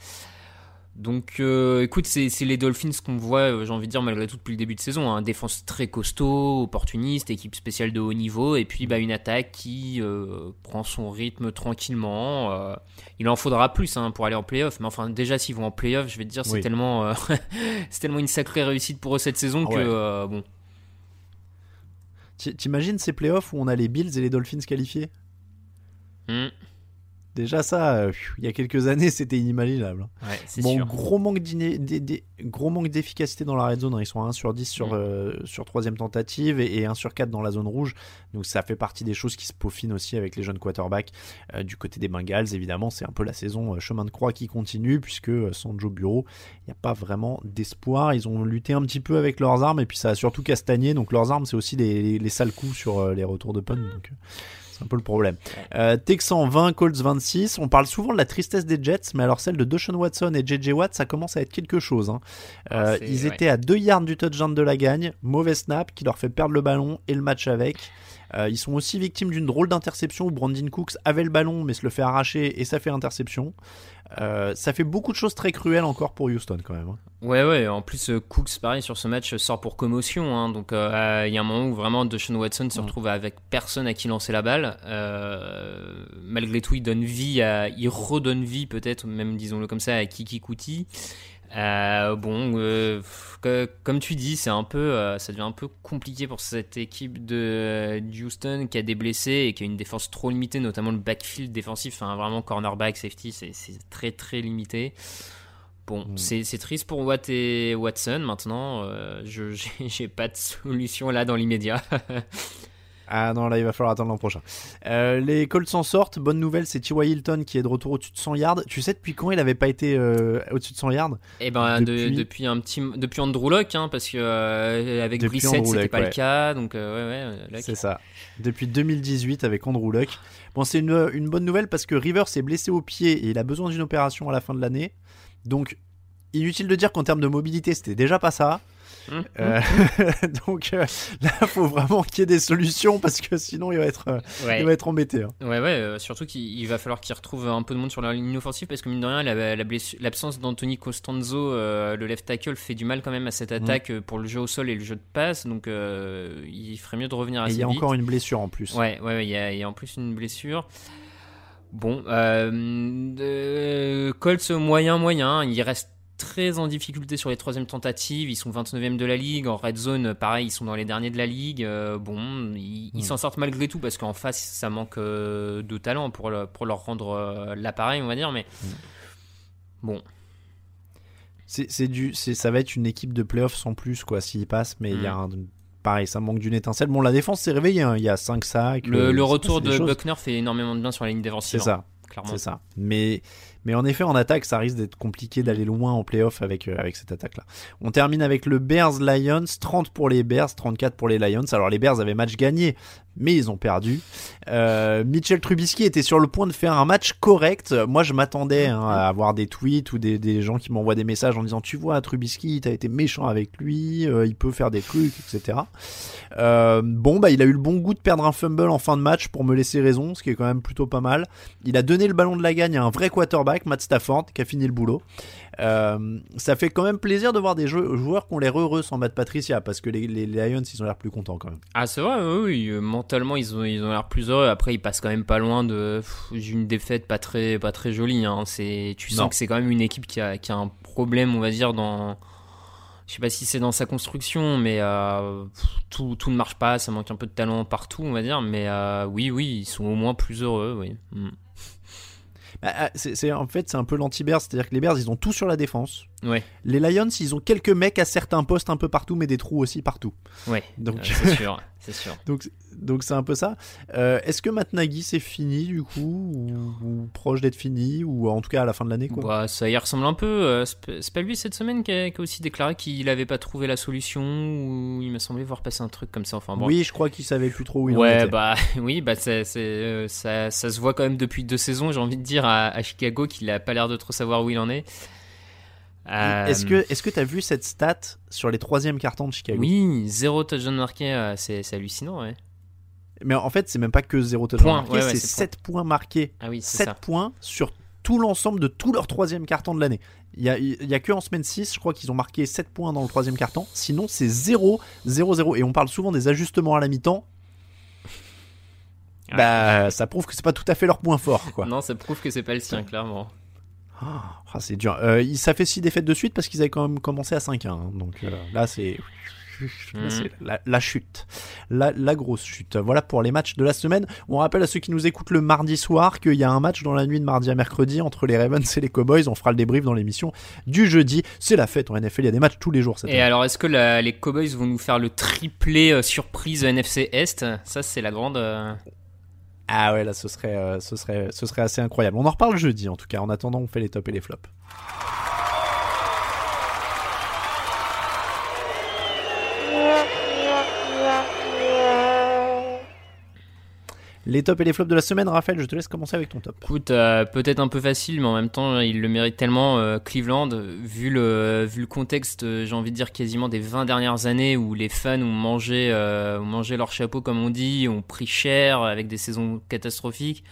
Donc, euh, écoute, c'est, les Dolphins qu'on voit, euh, j'ai envie de dire, malgré tout depuis le début de saison. Hein. Défense très costaud, opportuniste, équipe spéciale de haut niveau, et puis bah, une attaque qui euh, prend son rythme tranquillement. euh, il en faudra plus hein, pour aller en playoff, mais enfin, déjà, s'ils vont en playoff, je vais te dire, c'est Oui. tellement, (laughs) c'est tellement une sacrée réussite pour eux cette saison Ah que, ouais. bon. Ti- T'imagines ces playoffs où on a les Bills et les Dolphins qualifiés? Hmm, Déjà ça, euh, il y a quelques années, (laughs) c'était inimaginable. hein. ouais, Bon, sûr. gros manque d'efficacité dans la red zone. hein. Ils sont à 1 sur 10 sur, Mm. euh, sur troisième tentative et, et 1 sur 4 dans la zone rouge. Donc ça fait partie des choses qui se peaufinent aussi avec les jeunes quarterbacks. Euh, du côté des Bengals, évidemment, c'est un peu la saison euh, chemin de croix qui continue puisque sans Joe Bureau, il n'y a pas vraiment d'espoir. Ils ont lutté un petit peu avec leurs armes et puis ça a surtout castagné. Donc leurs armes, c'est aussi les, les- les sales coups sur les retours de. Donc euh, c'est un peu le problème. Euh, Texans 20, Colts 26. On parle souvent de la tristesse des Jets, mais alors celle de Deshaun Watson et JJ Watt, ça commence à être quelque chose. hein. Ah, Euh, ils ouais. étaient à 2 yards du touchdown de la gagne. Mauvais snap qui leur fait perdre le ballon et le match avec. Euh, ils sont aussi victimes d'une drôle d'interception où Brandon Cooks avait le ballon mais se le fait arracher et ça fait interception. Euh, ça fait beaucoup de choses très cruelles encore pour Houston quand même. hein. Ouais, ouais, en plus, euh, Cooks, pareil, sur ce match, sort pour commotion. hein. donc, euh, il y a un moment où vraiment Deshaun Watson se retrouve avec personne à qui lancer la balle. Malgré tout, il donne vie, à, il redonne vie, peut-être, même disons-le comme ça, à Kiki Kuti. Euh, bon, euh, que- comme tu dis, c'est un peu, euh, ça devient un peu compliqué pour cette équipe de Houston qui a des blessés et qui a une défense trop limitée, notamment le backfield défensif, enfin, vraiment cornerback, safety, c'est très très limité. Bon, Mm. c'est triste pour Watt et Watson. Maintenant, je (laughs) j'ai pas de solution là dans l'immédiat. (laughs) Ah non, là il va falloir attendre l'an prochain. Euh, les Colts s'en sortent. Bonne nouvelle, c'est T.Y. Hilton qui est de retour au-dessus de 100 yards. Tu sais depuis quand il avait pas été euh, au-dessus de 100 yards? Eh ben depuis... De, depuis un petit depuis Andrew Luck, hein, parce que euh, avec Brissett c'était pas ouais. le cas, donc ouais ouais. C'est ça. Depuis 2018 avec Andrew Luck. Bon, c'est une, une bonne nouvelle parce que Rivers s'est blessé au pied et il a besoin d'une opération à la fin de l'année. Donc inutile de dire qu'en termes de mobilité c'était déjà pas ça. Mmh, euh, (laughs) donc euh, là, il faut vraiment qu'il y ait des solutions parce que sinon il va être, euh, ouais. il va être embêté. Hein. Ouais, ouais, surtout qu'il va falloir qu'il retrouve un peu de monde sur la ligne offensive parce que mine de rien, l'absence d'Anthony Costanzo, le left tackle, fait du mal quand même à cette attaque mmh. pour le jeu au sol et le jeu de passe. Donc il ferait mieux de revenir vite. Il y a encore une blessure en plus. Ouais, ouais, il y, a, y a en plus une blessure. Bon, euh, Colts moyen moyen, il reste très en difficulté sur les troisièmes tentatives. Ils sont 29e de la ligue. En red zone, pareil, ils sont dans les derniers de la ligue. Euh, bon, ils Hmm. mmh. s'en sortent malgré tout parce qu'en face, ça manque euh, de talent pour, le, pour leur rendre euh, l'appareil, on va dire. Mais mmh. bon. C'est du, ça va être une équipe de playoffs sans plus, quoi, s'ils passent. Mais il mmh. y a un, pareil, ça manque d'une étincelle. Bon, la défense s'est réveillée. Hein. Il y a 5 sacs. Le, le retour de Buckner fait énormément de bien sur la ligne défensive. C'est ça. C'est ça. Mais, mais en effet, en attaque, ça risque d'être compliqué d'aller loin en playoff avec, euh, avec cette attaque-là. On termine avec le Bears-Lions. 30 pour les Bears, 34 pour les Lions. Alors, les Bears avaient match gagné, mais ils ont perdu. Euh, Mitchell Trubisky était sur le point de faire un match correct. Moi, je m'attendais hein, à avoir des tweets ou des, des gens qui m'envoient des messages en disant Tu vois, Trubisky, t'as été méchant avec lui, euh, il peut faire des trucs, etc. Euh, bon, bah, il a eu le bon goût de perdre un fumble en fin de match pour me laisser raison, ce qui est quand même plutôt pas mal. Il a donné le ballon de la gagne à un vrai quarterback, Matt Stafford, qui a fini le boulot. Euh, ça fait quand même plaisir de voir des jeux, joueurs qui ont l'air heureux sans Matt Patricia, parce que les, Lions, ils ont l'air plus contents quand même. Ah, c'est vrai, oui, oui, mentalement, ils ont, ils ont l'air plus heureux. Après, ils passent quand même pas loin de d'une défaite pas très, pas très jolie. Hein. C'est, tu sens non. que c'est quand même une équipe qui a, qui a un problème, on va dire, dans. Je sais pas si c'est dans sa construction, mais euh, tout, tout, ne marche pas, ça manque un peu de talent partout, on va dire. Mais euh, oui, oui, ils sont au moins plus heureux, oui. Mm. Bah, c'est, en fait, c'est un peu l'anti-Bears, c'est-à-dire que les Bears, ils ont tout sur la défense. Ouais. Les Lions, ils ont quelques mecs à certains postes un peu partout, mais des trous aussi partout. Ouais. Donc, euh, c'est sûr, (laughs) c'est sûr. donc, donc c'est un peu ça. Euh, est-ce que Matt Nagy c'est fini du coup, ou, ou proche d'être fini, ou en tout cas à la fin de l'année quoi? Bah, Ça y ressemble un peu. Euh, c'est pas lui cette semaine qui a, qui a aussi déclaré qu'il avait pas trouvé la solution, ou il m'a semblé voir passer un truc comme ça. Enfin bon. Oui, je crois qu'il savait plus trop où il ouais, en était. bah (laughs) oui, bah c'est, ça, ça se voit quand même depuis deux saisons. J'ai envie de dire à, à Chicago qu'il a pas l'air de trop savoir où il en est. Euh... Est-ce que est-ce que t'as vu cette stat sur les troisièmes cartons de Chicago Oui, zéro touchdown marqué, euh, c'est, hallucinant, ouais. Mais en fait, c'est même pas que zéro touchdown marqué, ouais, ouais, c'est c'est 7 points marqués. Ah oui, c'est 7 ça. points sur tout l'ensemble de tout leur troisième carton de l'année. Il y a, il y a que en semaine 6, je crois qu'ils ont marqué 7 points dans le troisième carton. Sinon, c'est 0, 0, 0. Et on parle souvent des ajustements à la mi-temps. Ouais. Bah, ça prouve que c'est pas tout à fait leur point fort, quoi. Non, ça prouve que c'est pas le sien, clairement. Oh, c'est dur. Euh, ça fait 6 défaites de suite parce qu'ils avaient quand même commencé à 5-1. Hein. Donc euh, là, c'est. Là, c'est la, la, chute, la, la, grosse chute. Voilà pour les matchs de la semaine. On rappelle à ceux qui nous écoutent le mardi soir qu'il y a un match dans la nuit de mardi à mercredi entre les Ravens et les Cowboys. On fera le débrief dans l'émission du jeudi. C'est la fête en NFL. Il y a des matchs tous les jours. Cette et année. alors, est-ce que la, les Cowboys vont nous faire le triplé euh, surprise NFC Est? Ça, c'est la grande. Ah ouais, là, ce serait, euh, ce, serait, ce serait assez incroyable. On en reparle jeudi, en tout cas. En attendant, on fait les tops et les flops. Les tops et les flops de la semaine, Raphaël, je te laisse commencer avec ton top. Écoute, euh, peut-être un peu facile, mais en même temps, il le mérite tellement. Euh, Cleveland, vu le, vu le contexte, euh, j'ai envie de dire quasiment des 20 dernières années où les fans ont mangé, euh, ont mangé leur chapeau, comme on dit, ont pris cher avec des saisons catastrophiques.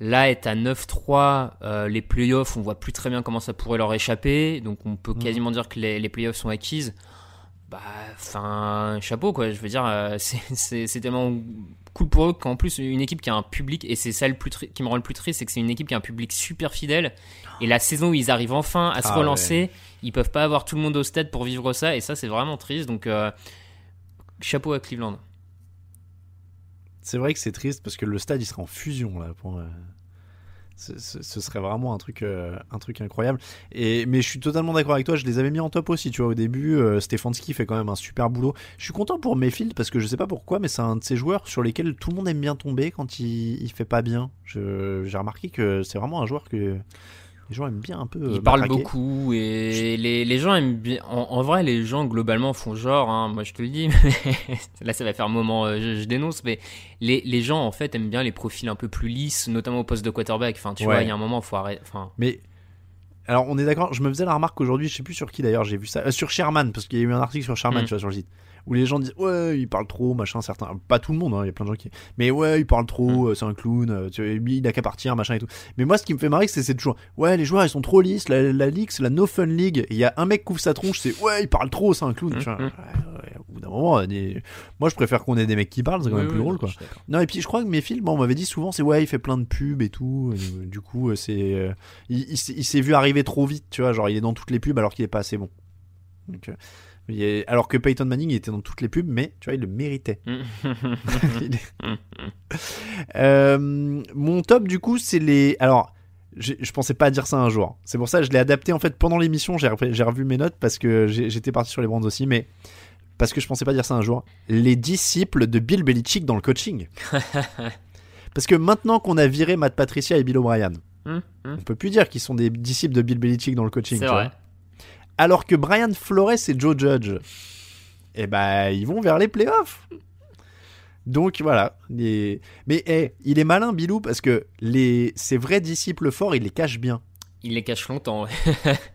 Là, est à 9-3, euh, les playoffs, on voit plus très bien comment ça pourrait leur échapper. Donc, on peut quasiment dire que les, les playoffs sont acquises. Bah, enfin, chapeau, quoi. Je veux dire, euh, (laughs) c'est tellement cool pour eux qu'en plus une équipe qui a un public et c'est ça le plus qui me rend le plus triste c'est que c'est une équipe qui a un public super fidèle et la saison où ils arrivent enfin à se Ah relancer ouais. ils peuvent pas avoir tout le monde au stade pour vivre ça et ça c'est vraiment triste donc euh, chapeau à Cleveland C'est vrai que c'est triste parce que le stade il sera en fusion là pour. Ce, serait vraiment un truc, euh, un truc incroyable. Et, mais je suis totalement d'accord avec toi, je les avais mis en top aussi, tu vois, au début. Euh, Stefanski fait quand même un super boulot. Je suis content pour Mayfield parce que je sais pas pourquoi, mais c'est un de ces joueurs sur lesquels tout le monde aime bien tomber quand il, il fait pas bien. J'ai remarqué que c'est vraiment un joueur que les gens aiment bien un peu. euh, Il parle matraquer. beaucoup et les, les gens aiment bien. En, en vrai, les gens globalement font genre, hein, moi je te le dis, (laughs) mais là ça va faire moment, euh, je, je dénonce, mais les, les gens en fait aiment bien les profils un peu plus lisses, notamment au poste de quarterback. Enfin, tu Ouais. vois, il y a un moment, faut arrêter. Enfin, Mais alors on est d'accord, je me faisais la remarque aujourd'hui, je sais plus sur qui d'ailleurs, j'ai vu ça, euh, sur Sherman, parce qu'il y a eu un article sur Sherman, Mm. tu vois, sur le site, où les gens disent ouais, il parle trop, machin, certains, pas tout le monde, hein, il y a plein de gens qui, mais ouais, il parle trop, euh, c'est un clown, euh, tu il a qu'à partir, machin et tout. Mais moi, ce qui me fait marrer, c'est c'est toujours ouais, les joueurs ils sont trop lisses, la, la ligue c'est la no fun league, et il y a un mec qui ouvre sa tronche, c'est ouais, il parle trop, c'est un clown. tu vois. Ouais, ouais, au bout d'un moment, des- moi je préfère qu'on ait des mecs qui parlent, c'est quand Oui, même plus oui, drôle quoi. Non, et puis je crois que mes films, on m'avait dit souvent, c'est ouais, il fait plein de pubs et tout. du coup, euh, c'est. il il s'est il s'est vu arriver trop vite, tu vois. Genre, il est dans toutes les pubs alors qu'il est pas assez bon. Donc, euh, alors que Peyton Manning, il était dans toutes les pubs, mais tu vois, il le méritait. Est- (laughs) Euh, mon top, du coup, c'est les. Alors. j'ai- Je pensais pas dire ça un jour. C'est pour ça que je l'ai adapté en fait pendant l'émission. J'ai revu mes notes parce que j'étais parti sur les Brands aussi, mais parce que je pensais pas dire ça un jour. Les disciples de Bill Belichick dans le coaching. (laughs) Parce que maintenant qu'on a viré Matt Patricia et Bill O'Brien, Hum, hum. on peut plus dire qu'ils sont des disciples de Bill Belichick dans le coaching. C'est tu vrai. vois. Alors que Brian Flores et Joe Judge, eh ben, ils vont vers les playoffs. Donc voilà. Mais eh, il est malin, Bilou, parce que les... ses vrais disciples forts, il les cache bien. il les cache longtemps. ouais. (laughs)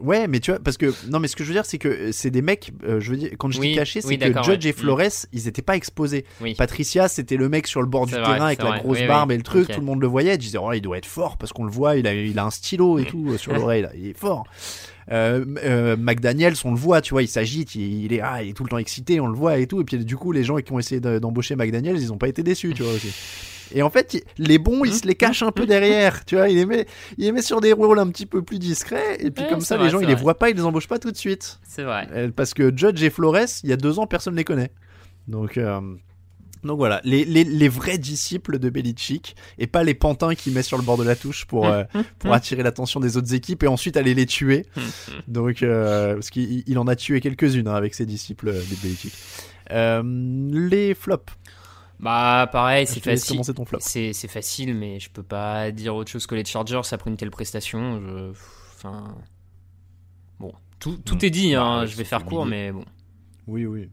Ouais, mais tu vois, parce que non, mais ce que je veux dire, c'est que euh, c'est des mecs. euh, je veux dire, quand je Oui, dis cachés, oui, c'est que Judge ouais. et Flores, ils étaient pas exposés. Oui. Patricia, c'était le mec sur le bord du vrai, terrain avec la vrai. grosse barbe et le truc, tout le monde le voyait. Je disais, oh, il doit être fort parce qu'on le voit, il a, il a un stylo et tout euh, sur l'oreille, il est fort. Euh, euh, McDaniels, on le voit, tu vois, il s'agite, il, il est, ah, il est tout le temps excité, on le voit et tout. Et puis du coup, les gens qui ont essayé de- d'embaucher McDaniels, ils ont pas été déçus, tu vois aussi. Et en fait, les bons, ils se les cachent un peu derrière, tu vois. Il les met, il les met sur des rôles un petit peu plus discrets, et puis Ouais, comme ça, vrai, les gens, ils les vrai. voient pas, ils les embauchent pas tout de suite. C'est vrai. Euh, Parce que Judge et Flores, il y a deux ans, personne ne les connaît. Donc, euh, donc voilà, les, les, les vrais disciples de Belichick et pas les pantins qui met sur le bord de la touche pour, euh, (laughs) pour attirer l'attention des autres équipes et ensuite aller les tuer. Donc, euh, parce qu'il il en a tué quelques-unes hein, avec ses disciples euh, de Belichick. Euh, les flops. Bah pareil, c'est facile. commencer ton flop. C'est facile, mais je peux pas dire autre chose que les Chargers après une telle prestation. Je... Enfin, bon, tout, tout Mm. est dit. Bah, hein, ouais, je vais faire court, mais bon. Oui, oui.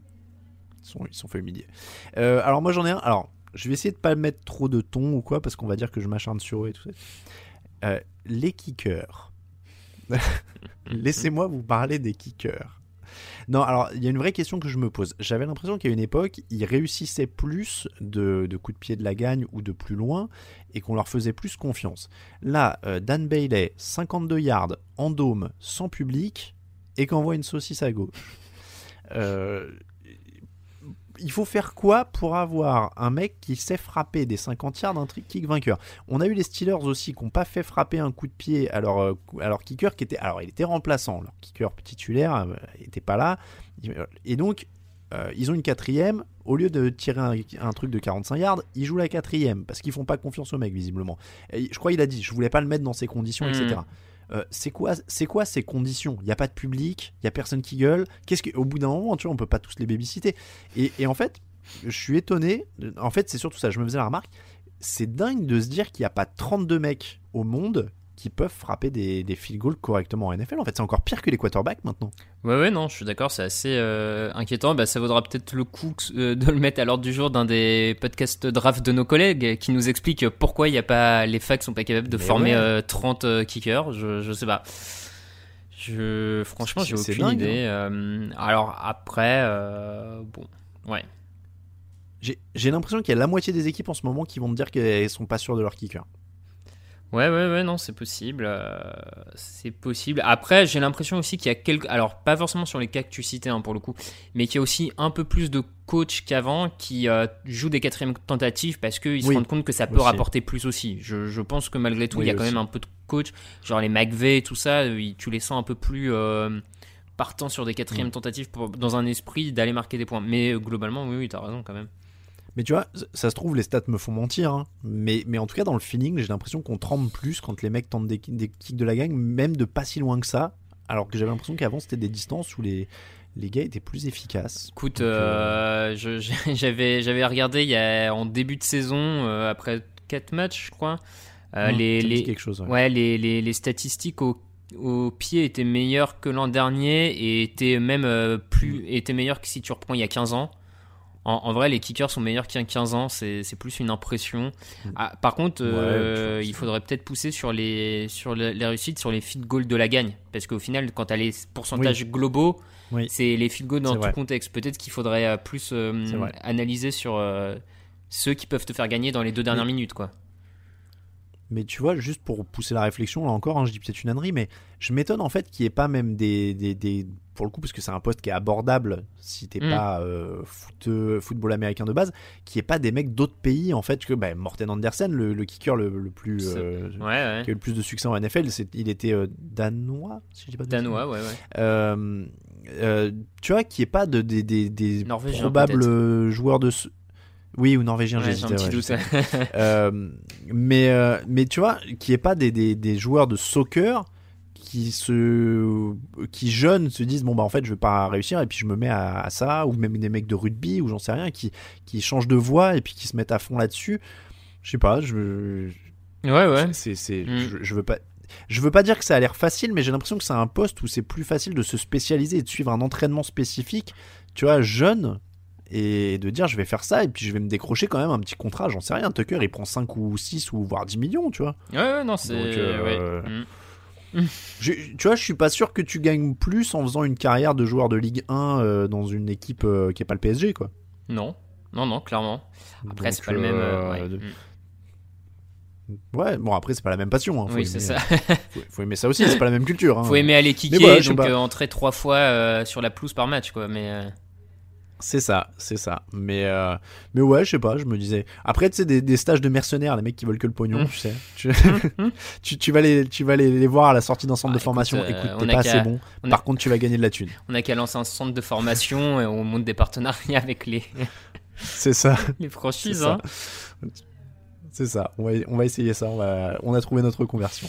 Ils sont, ils humilier. Euh, alors moi j'en ai un. Alors je vais essayer de pas mettre trop de ton ou quoi parce qu'on va dire que je m'acharne sur eux et tout ça. Euh, les kickers. (laughs) Laissez-moi vous parler des kickers. Non, alors il y a une vraie question que je me pose. J'avais l'impression qu'à une époque, ils réussissaient plus de, de coups de pied de la gagne ou de plus loin et qu'on leur faisait plus confiance. Là, euh, Dan Bailey, 52 yards en dôme, sans public, et qu'envoie une saucisse à gauche. Il faut faire quoi pour avoir un mec qui sait frapper des 50 yards d'un trick kick vainqueur On a eu les Steelers aussi qui n'ont pas fait frapper un coup de pied à leur, euh, à leur kicker qui était alors il était remplaçant. Leur kicker titulaire euh, était pas là. Et donc euh, ils ont une quatrième. Au lieu de tirer un, un truc de 45 yards ils jouent la quatrième parce qu'ils font pas confiance au mec visiblement. Et je crois qu'il a dit je voulais pas le mettre dans ces conditions Mhm. etc euh, c'est quoi, c'est quoi ces conditions? Il n'y a pas de public, il y a personne qui gueule. Qu'est-ce que, au bout d'un moment, tu vois, on peut pas tous les babysiter. Et, et en fait, je suis étonné. En fait, c'est surtout ça. Je me faisais la remarque. C'est dingue de se dire qu'il n'y a pas 32 mecs au monde qui peuvent frapper des, des field goals correctement en NFL. En fait, c'est encore pire que les quarterbacks maintenant. Ouais, ouais, non, je suis d'accord, c'est assez euh, inquiétant. Bah, ça vaudra peut-être le coup euh, de le mettre à l'ordre du jour d'un des podcasts draft de nos collègues qui nous explique pourquoi il y a pas les facs sont pas capables de Mais former ouais. euh, 30 euh, kickers. Je, je sais pas. Je, franchement, j'ai aucune dingue, idée. Euh, alors après, bon, ouais. J'ai l'impression qu'il y a la moitié des équipes en ce moment qui vont te dire qu'elles sont pas sûres de leur kicker. Ouais, ouais, ouais, non, c'est possible. euh, c'est possible. Après, j'ai l'impression aussi qu'il y a quelques. Alors, pas forcément sur les cas que tu citais hein, pour le coup, mais qu'il y a aussi un peu plus de coachs qu'avant qui euh, jouent des quatrièmes tentatives parce qu'ils se Oui, rendent compte que ça peut aussi. rapporter plus aussi. Je, je pense que malgré tout, Oui, il y a quand même un peu de coachs, genre les McVeigh et tout ça, euh, ils- tu les sens un peu plus. euh, partant sur des quatrièmes Mm. tentatives pour- dans un esprit d'aller marquer des points. Mais globalement, oui, oui, t'as raison quand même. Mais tu vois, ça se trouve, les stats me font mentir. hein. Mais, mais en tout cas, dans le feeling, j'ai l'impression qu'on tremble plus quand les mecs tentent des, des kicks de la gang, même de pas si loin que ça. Alors que j'avais l'impression qu'avant, c'était des distances où les, les gars étaient plus efficaces. Écoute, euh, (laughs) j'avais regardé il y a, en début de saison, euh, après 4 matchs, je crois, les, ça me dit les, quelque chose, ouais. ouais, les, les, les statistiques au, au pied étaient meilleures que l'an dernier et étaient même euh, plus étaient meilleures que si tu reprends il y a 15 ans. En, en vrai, les kickers sont meilleurs qu'il y a 15 ans, c'est plus une impression. Ah, par contre, euh, il faudrait peut-être pousser sur les, sur les réussites, sur les field goals de la gagne. Parce qu'au final, quand tu as les pourcentages Oui. globaux, Oui. c'est les field goals dans tout vrai. contexte. Peut-être qu'il faudrait euh, plus euh, analyser sur euh, ceux qui peuvent te faire gagner dans les deux dernières minutes. quoi. Mais tu vois, juste pour pousser la réflexion, là encore, hein, je dis peut-être une ânerie, mais je m'étonne en fait qu'il n'y ait pas même des, des, des- Pour le coup, parce que c'est un poste qui est abordable si t'es Mm. pas euh, foot- euh, football américain de base, qu'il n'y ait pas des mecs d'autres pays en fait que bah, Morten Andersen, le, le kicker le, le plus. Euh, Ouais, ouais. qui a eu le plus de succès en NFL, il était euh, danois, si je dis pas de. Danois, ouais, ouais. Tu vois, qu'il n'y ait pas de, des, des, probables joueurs de. Oui, ou norvégien, Ouais, j'ai un petit ouais, je doute. sais. (laughs) Euh, mais, euh, mais tu vois, qu'il n'y ait pas des, des, des joueurs de soccer qui se qui jeunes se disent bon bah en fait je vais pas réussir et puis je me mets à, à ça ou même des mecs de rugby ou j'en sais rien qui qui changent de voie et puis qui se mettent à fond là-dessus je sais pas je Ouais, ouais. c'est c'est Mm. je, je veux pas je veux pas dire que ça a l'air facile mais j'ai l'impression que c'est un poste où c'est plus facile de se spécialiser et de suivre un entraînement spécifique tu vois jeune et de dire je vais faire ça et puis je vais me décrocher quand même un petit contrat j'en sais rien Tucker il prend 5 ou 6 ou voire 10 millions tu vois Ouais, ouais, non, c'est. Euh, ouais. (laughs) Tu vois, je suis pas sûr que tu gagnes plus en faisant une carrière de joueur de Ligue 1 euh, dans une équipe euh, qui est pas le PSG, quoi. Non, non, non, clairement. Après, c'est pas le même. ouais. de- Mm. Ouais, bon après c'est pas la même passion. Hein. Faut Oui, aimer- c'est ça. faut, faut aimer ça aussi, c'est pas la même culture. Hein. Faut aimer aller kicker, donc euh, entrer trois fois euh, sur la pelouse par match, quoi. Mais. euh, C'est ça, c'est ça. Mais euh, mais ouais, je sais pas, je me disais. Après, tu sais, des, des stages de mercenaires, les mecs qui veulent que le pognon, Mm. tu sais. (laughs) Tu, tu, tu vas les, tu vas les, les voir à la sortie d'un centre de formation. écoute, euh, Écoute, t'es pas assez bon. a- Par contre, tu vas gagner de la thune. On a qu'à lancer un centre de formation et on monte des partenariats avec les, (laughs) C'est ça. (laughs) les franchises. C'est ça. C'est ça, on va, essayer ça, on, a trouvé notre conversion.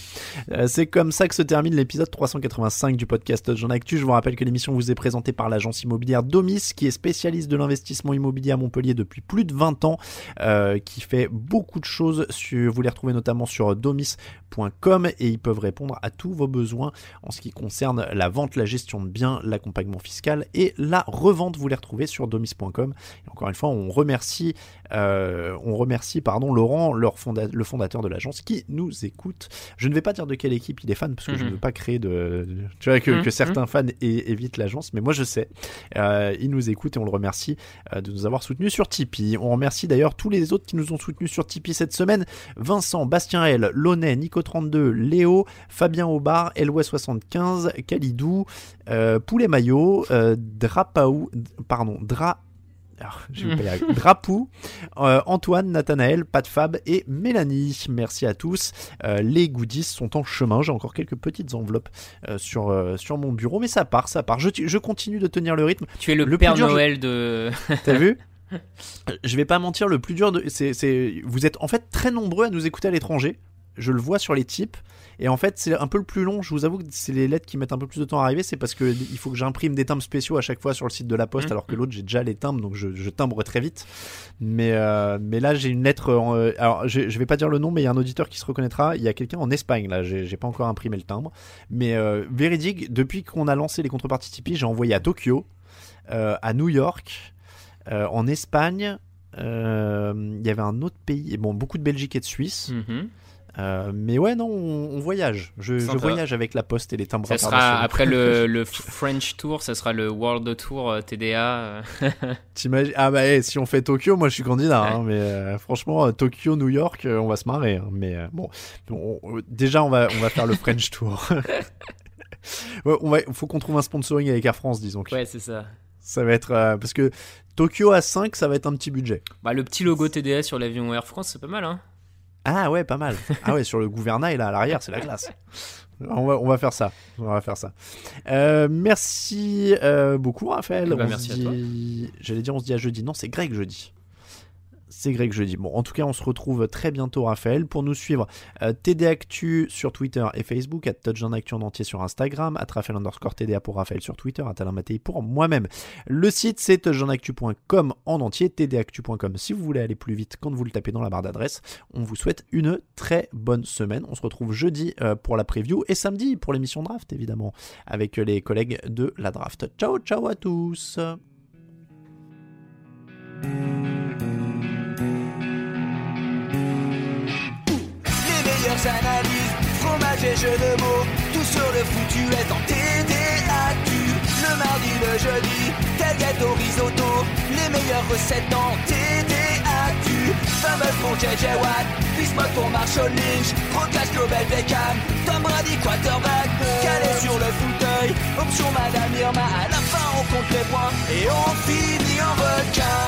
Euh, c'est comme ça que se termine l'épisode 385 du podcast Jean Actu. Je vous rappelle que l'émission vous est présentée par l'agence immobilière Domis, qui est spécialiste de l'investissement immobilier à Montpellier depuis plus de 20 ans, euh, qui fait beaucoup de choses. Sur, vous les retrouvez notamment sur domis.com et ils peuvent répondre à tous vos besoins en ce qui concerne la vente, la gestion de biens, l'accompagnement fiscal et la revente. Vous les retrouvez sur domis.com. Encore une fois, on remercie, euh, on remercie pardon, Laurent, leur fonda- le fondateur de l'agence, qui nous écoute. Je ne vais pas dire de quelle équipe il est fan, parce que je Mhm. ne veux pas créer de... tu vois, que, Mhm, que certains fans évitent l'agence, mais moi je sais. Euh, il nous écoute et on le remercie euh, de nous avoir soutenus sur Tipeee. On remercie d'ailleurs tous les autres qui nous ont soutenus sur Tipeee cette semaine. Vincent, Bastien L, Launay, Nico32, Léo, Fabien Aubard, Elway75, Kalidou, euh, Poulet Maillot, Drapaou, pardon, Dra... alors, je vais pas y arriver. Drapou, euh, Antoine, Nathanaël, Pat Fab et Mélanie. Merci à tous. Euh, les goodies sont en chemin. J'ai encore quelques petites enveloppes euh, sur, sur mon bureau, mais ça part, ça part. Je, je continue de tenir le rythme. Tu es le, Le Père dur, je- Noël de. (laughs) T'as vu? Je vais pas mentir, le plus dur, de, c'est, c'est, vous êtes en fait très nombreux à nous écouter à l'étranger. Je le vois sur les types. Et en fait, c'est un peu le plus long. Je vous avoue que c'est les lettres qui mettent un peu plus de temps à arriver. C'est parce que il faut que j'imprime des timbres spéciaux à chaque fois sur le site de la Poste, Mhm. alors que l'autre j'ai déjà les timbres, donc je, je timbre très vite. Mais euh, mais là j'ai une lettre. en, euh, alors je, je vais pas dire le nom, mais il y a un auditeur qui se reconnaîtra. Il y a quelqu'un en Espagne là. J'ai, pas encore imprimé le timbre, mais euh, véridique. Depuis qu'on a lancé les contreparties Tipeee, j'ai envoyé à Tokyo, euh, à New York, en Espagne. Il y avait un autre pays, et bon, beaucoup de Belgique et de Suisse. Mhm. Euh, mais ouais, non, on, on voyage. Je, voyage avec la poste et les timbres Ça sera après le, (laughs) le French Tour, ça sera le World Tour euh, TDA. (laughs) T'imagines Ah bah eh, si on fait Tokyo, moi je suis candidat. hein, mais euh, franchement, euh, Tokyo, New York, on va se marrer. hein, mais bon, on- on- déjà on va on va faire le French Tour. (laughs) ouais, on va, faut qu'on trouve un sponsoring avec Air France, disons. Ouais, c'est ça. Ça va être parce que Tokyo à 5, ça va être un petit budget. Bah, le petit logo TDA sur l'avion Air France, c'est pas mal, hein. Ah ouais, pas mal. Ah ouais, sur le gouvernail là à l'arrière, c'est la classe. On va, on va faire ça. On va faire ça. Euh, merci euh, beaucoup, Raphaël. Eh ben, On merci dit... J'allais dire, on se dit à jeudi. Non, c'est Greg jeudi. C'est Greg jeudi. Bon, en tout cas, on se retrouve très bientôt, Raphaël, pour nous suivre. Euh, TD Actu sur Twitter et Facebook, à Touchdown en entier sur Instagram, à Raphaël underscore TDA pour Raphaël sur Twitter, à Talin Mattei pour moi-même. Le site, c'est touchdownactu.com en entier, tdactu.com si vous voulez aller plus vite quand vous le tapez dans la barre d'adresse. On vous souhaite une très bonne semaine. On se retrouve jeudi euh, pour la preview et samedi pour l'émission draft, évidemment, avec les collègues de la draft. Ciao, ciao à tous! Analyse, fromage et jeux de mots, tout sur le foutu est en TDAQ. Le mardi, le jeudi, tel gâteau risotto, les meilleures recettes en TDAQ. Fameux pour JJ Watt, Bismuth pour Marshall Lynch, Procast Global Beckham, Tom Brady quarterback, calé sur le fauteuil, option Madame Irma, à la fin on compte les points et on finit en requin.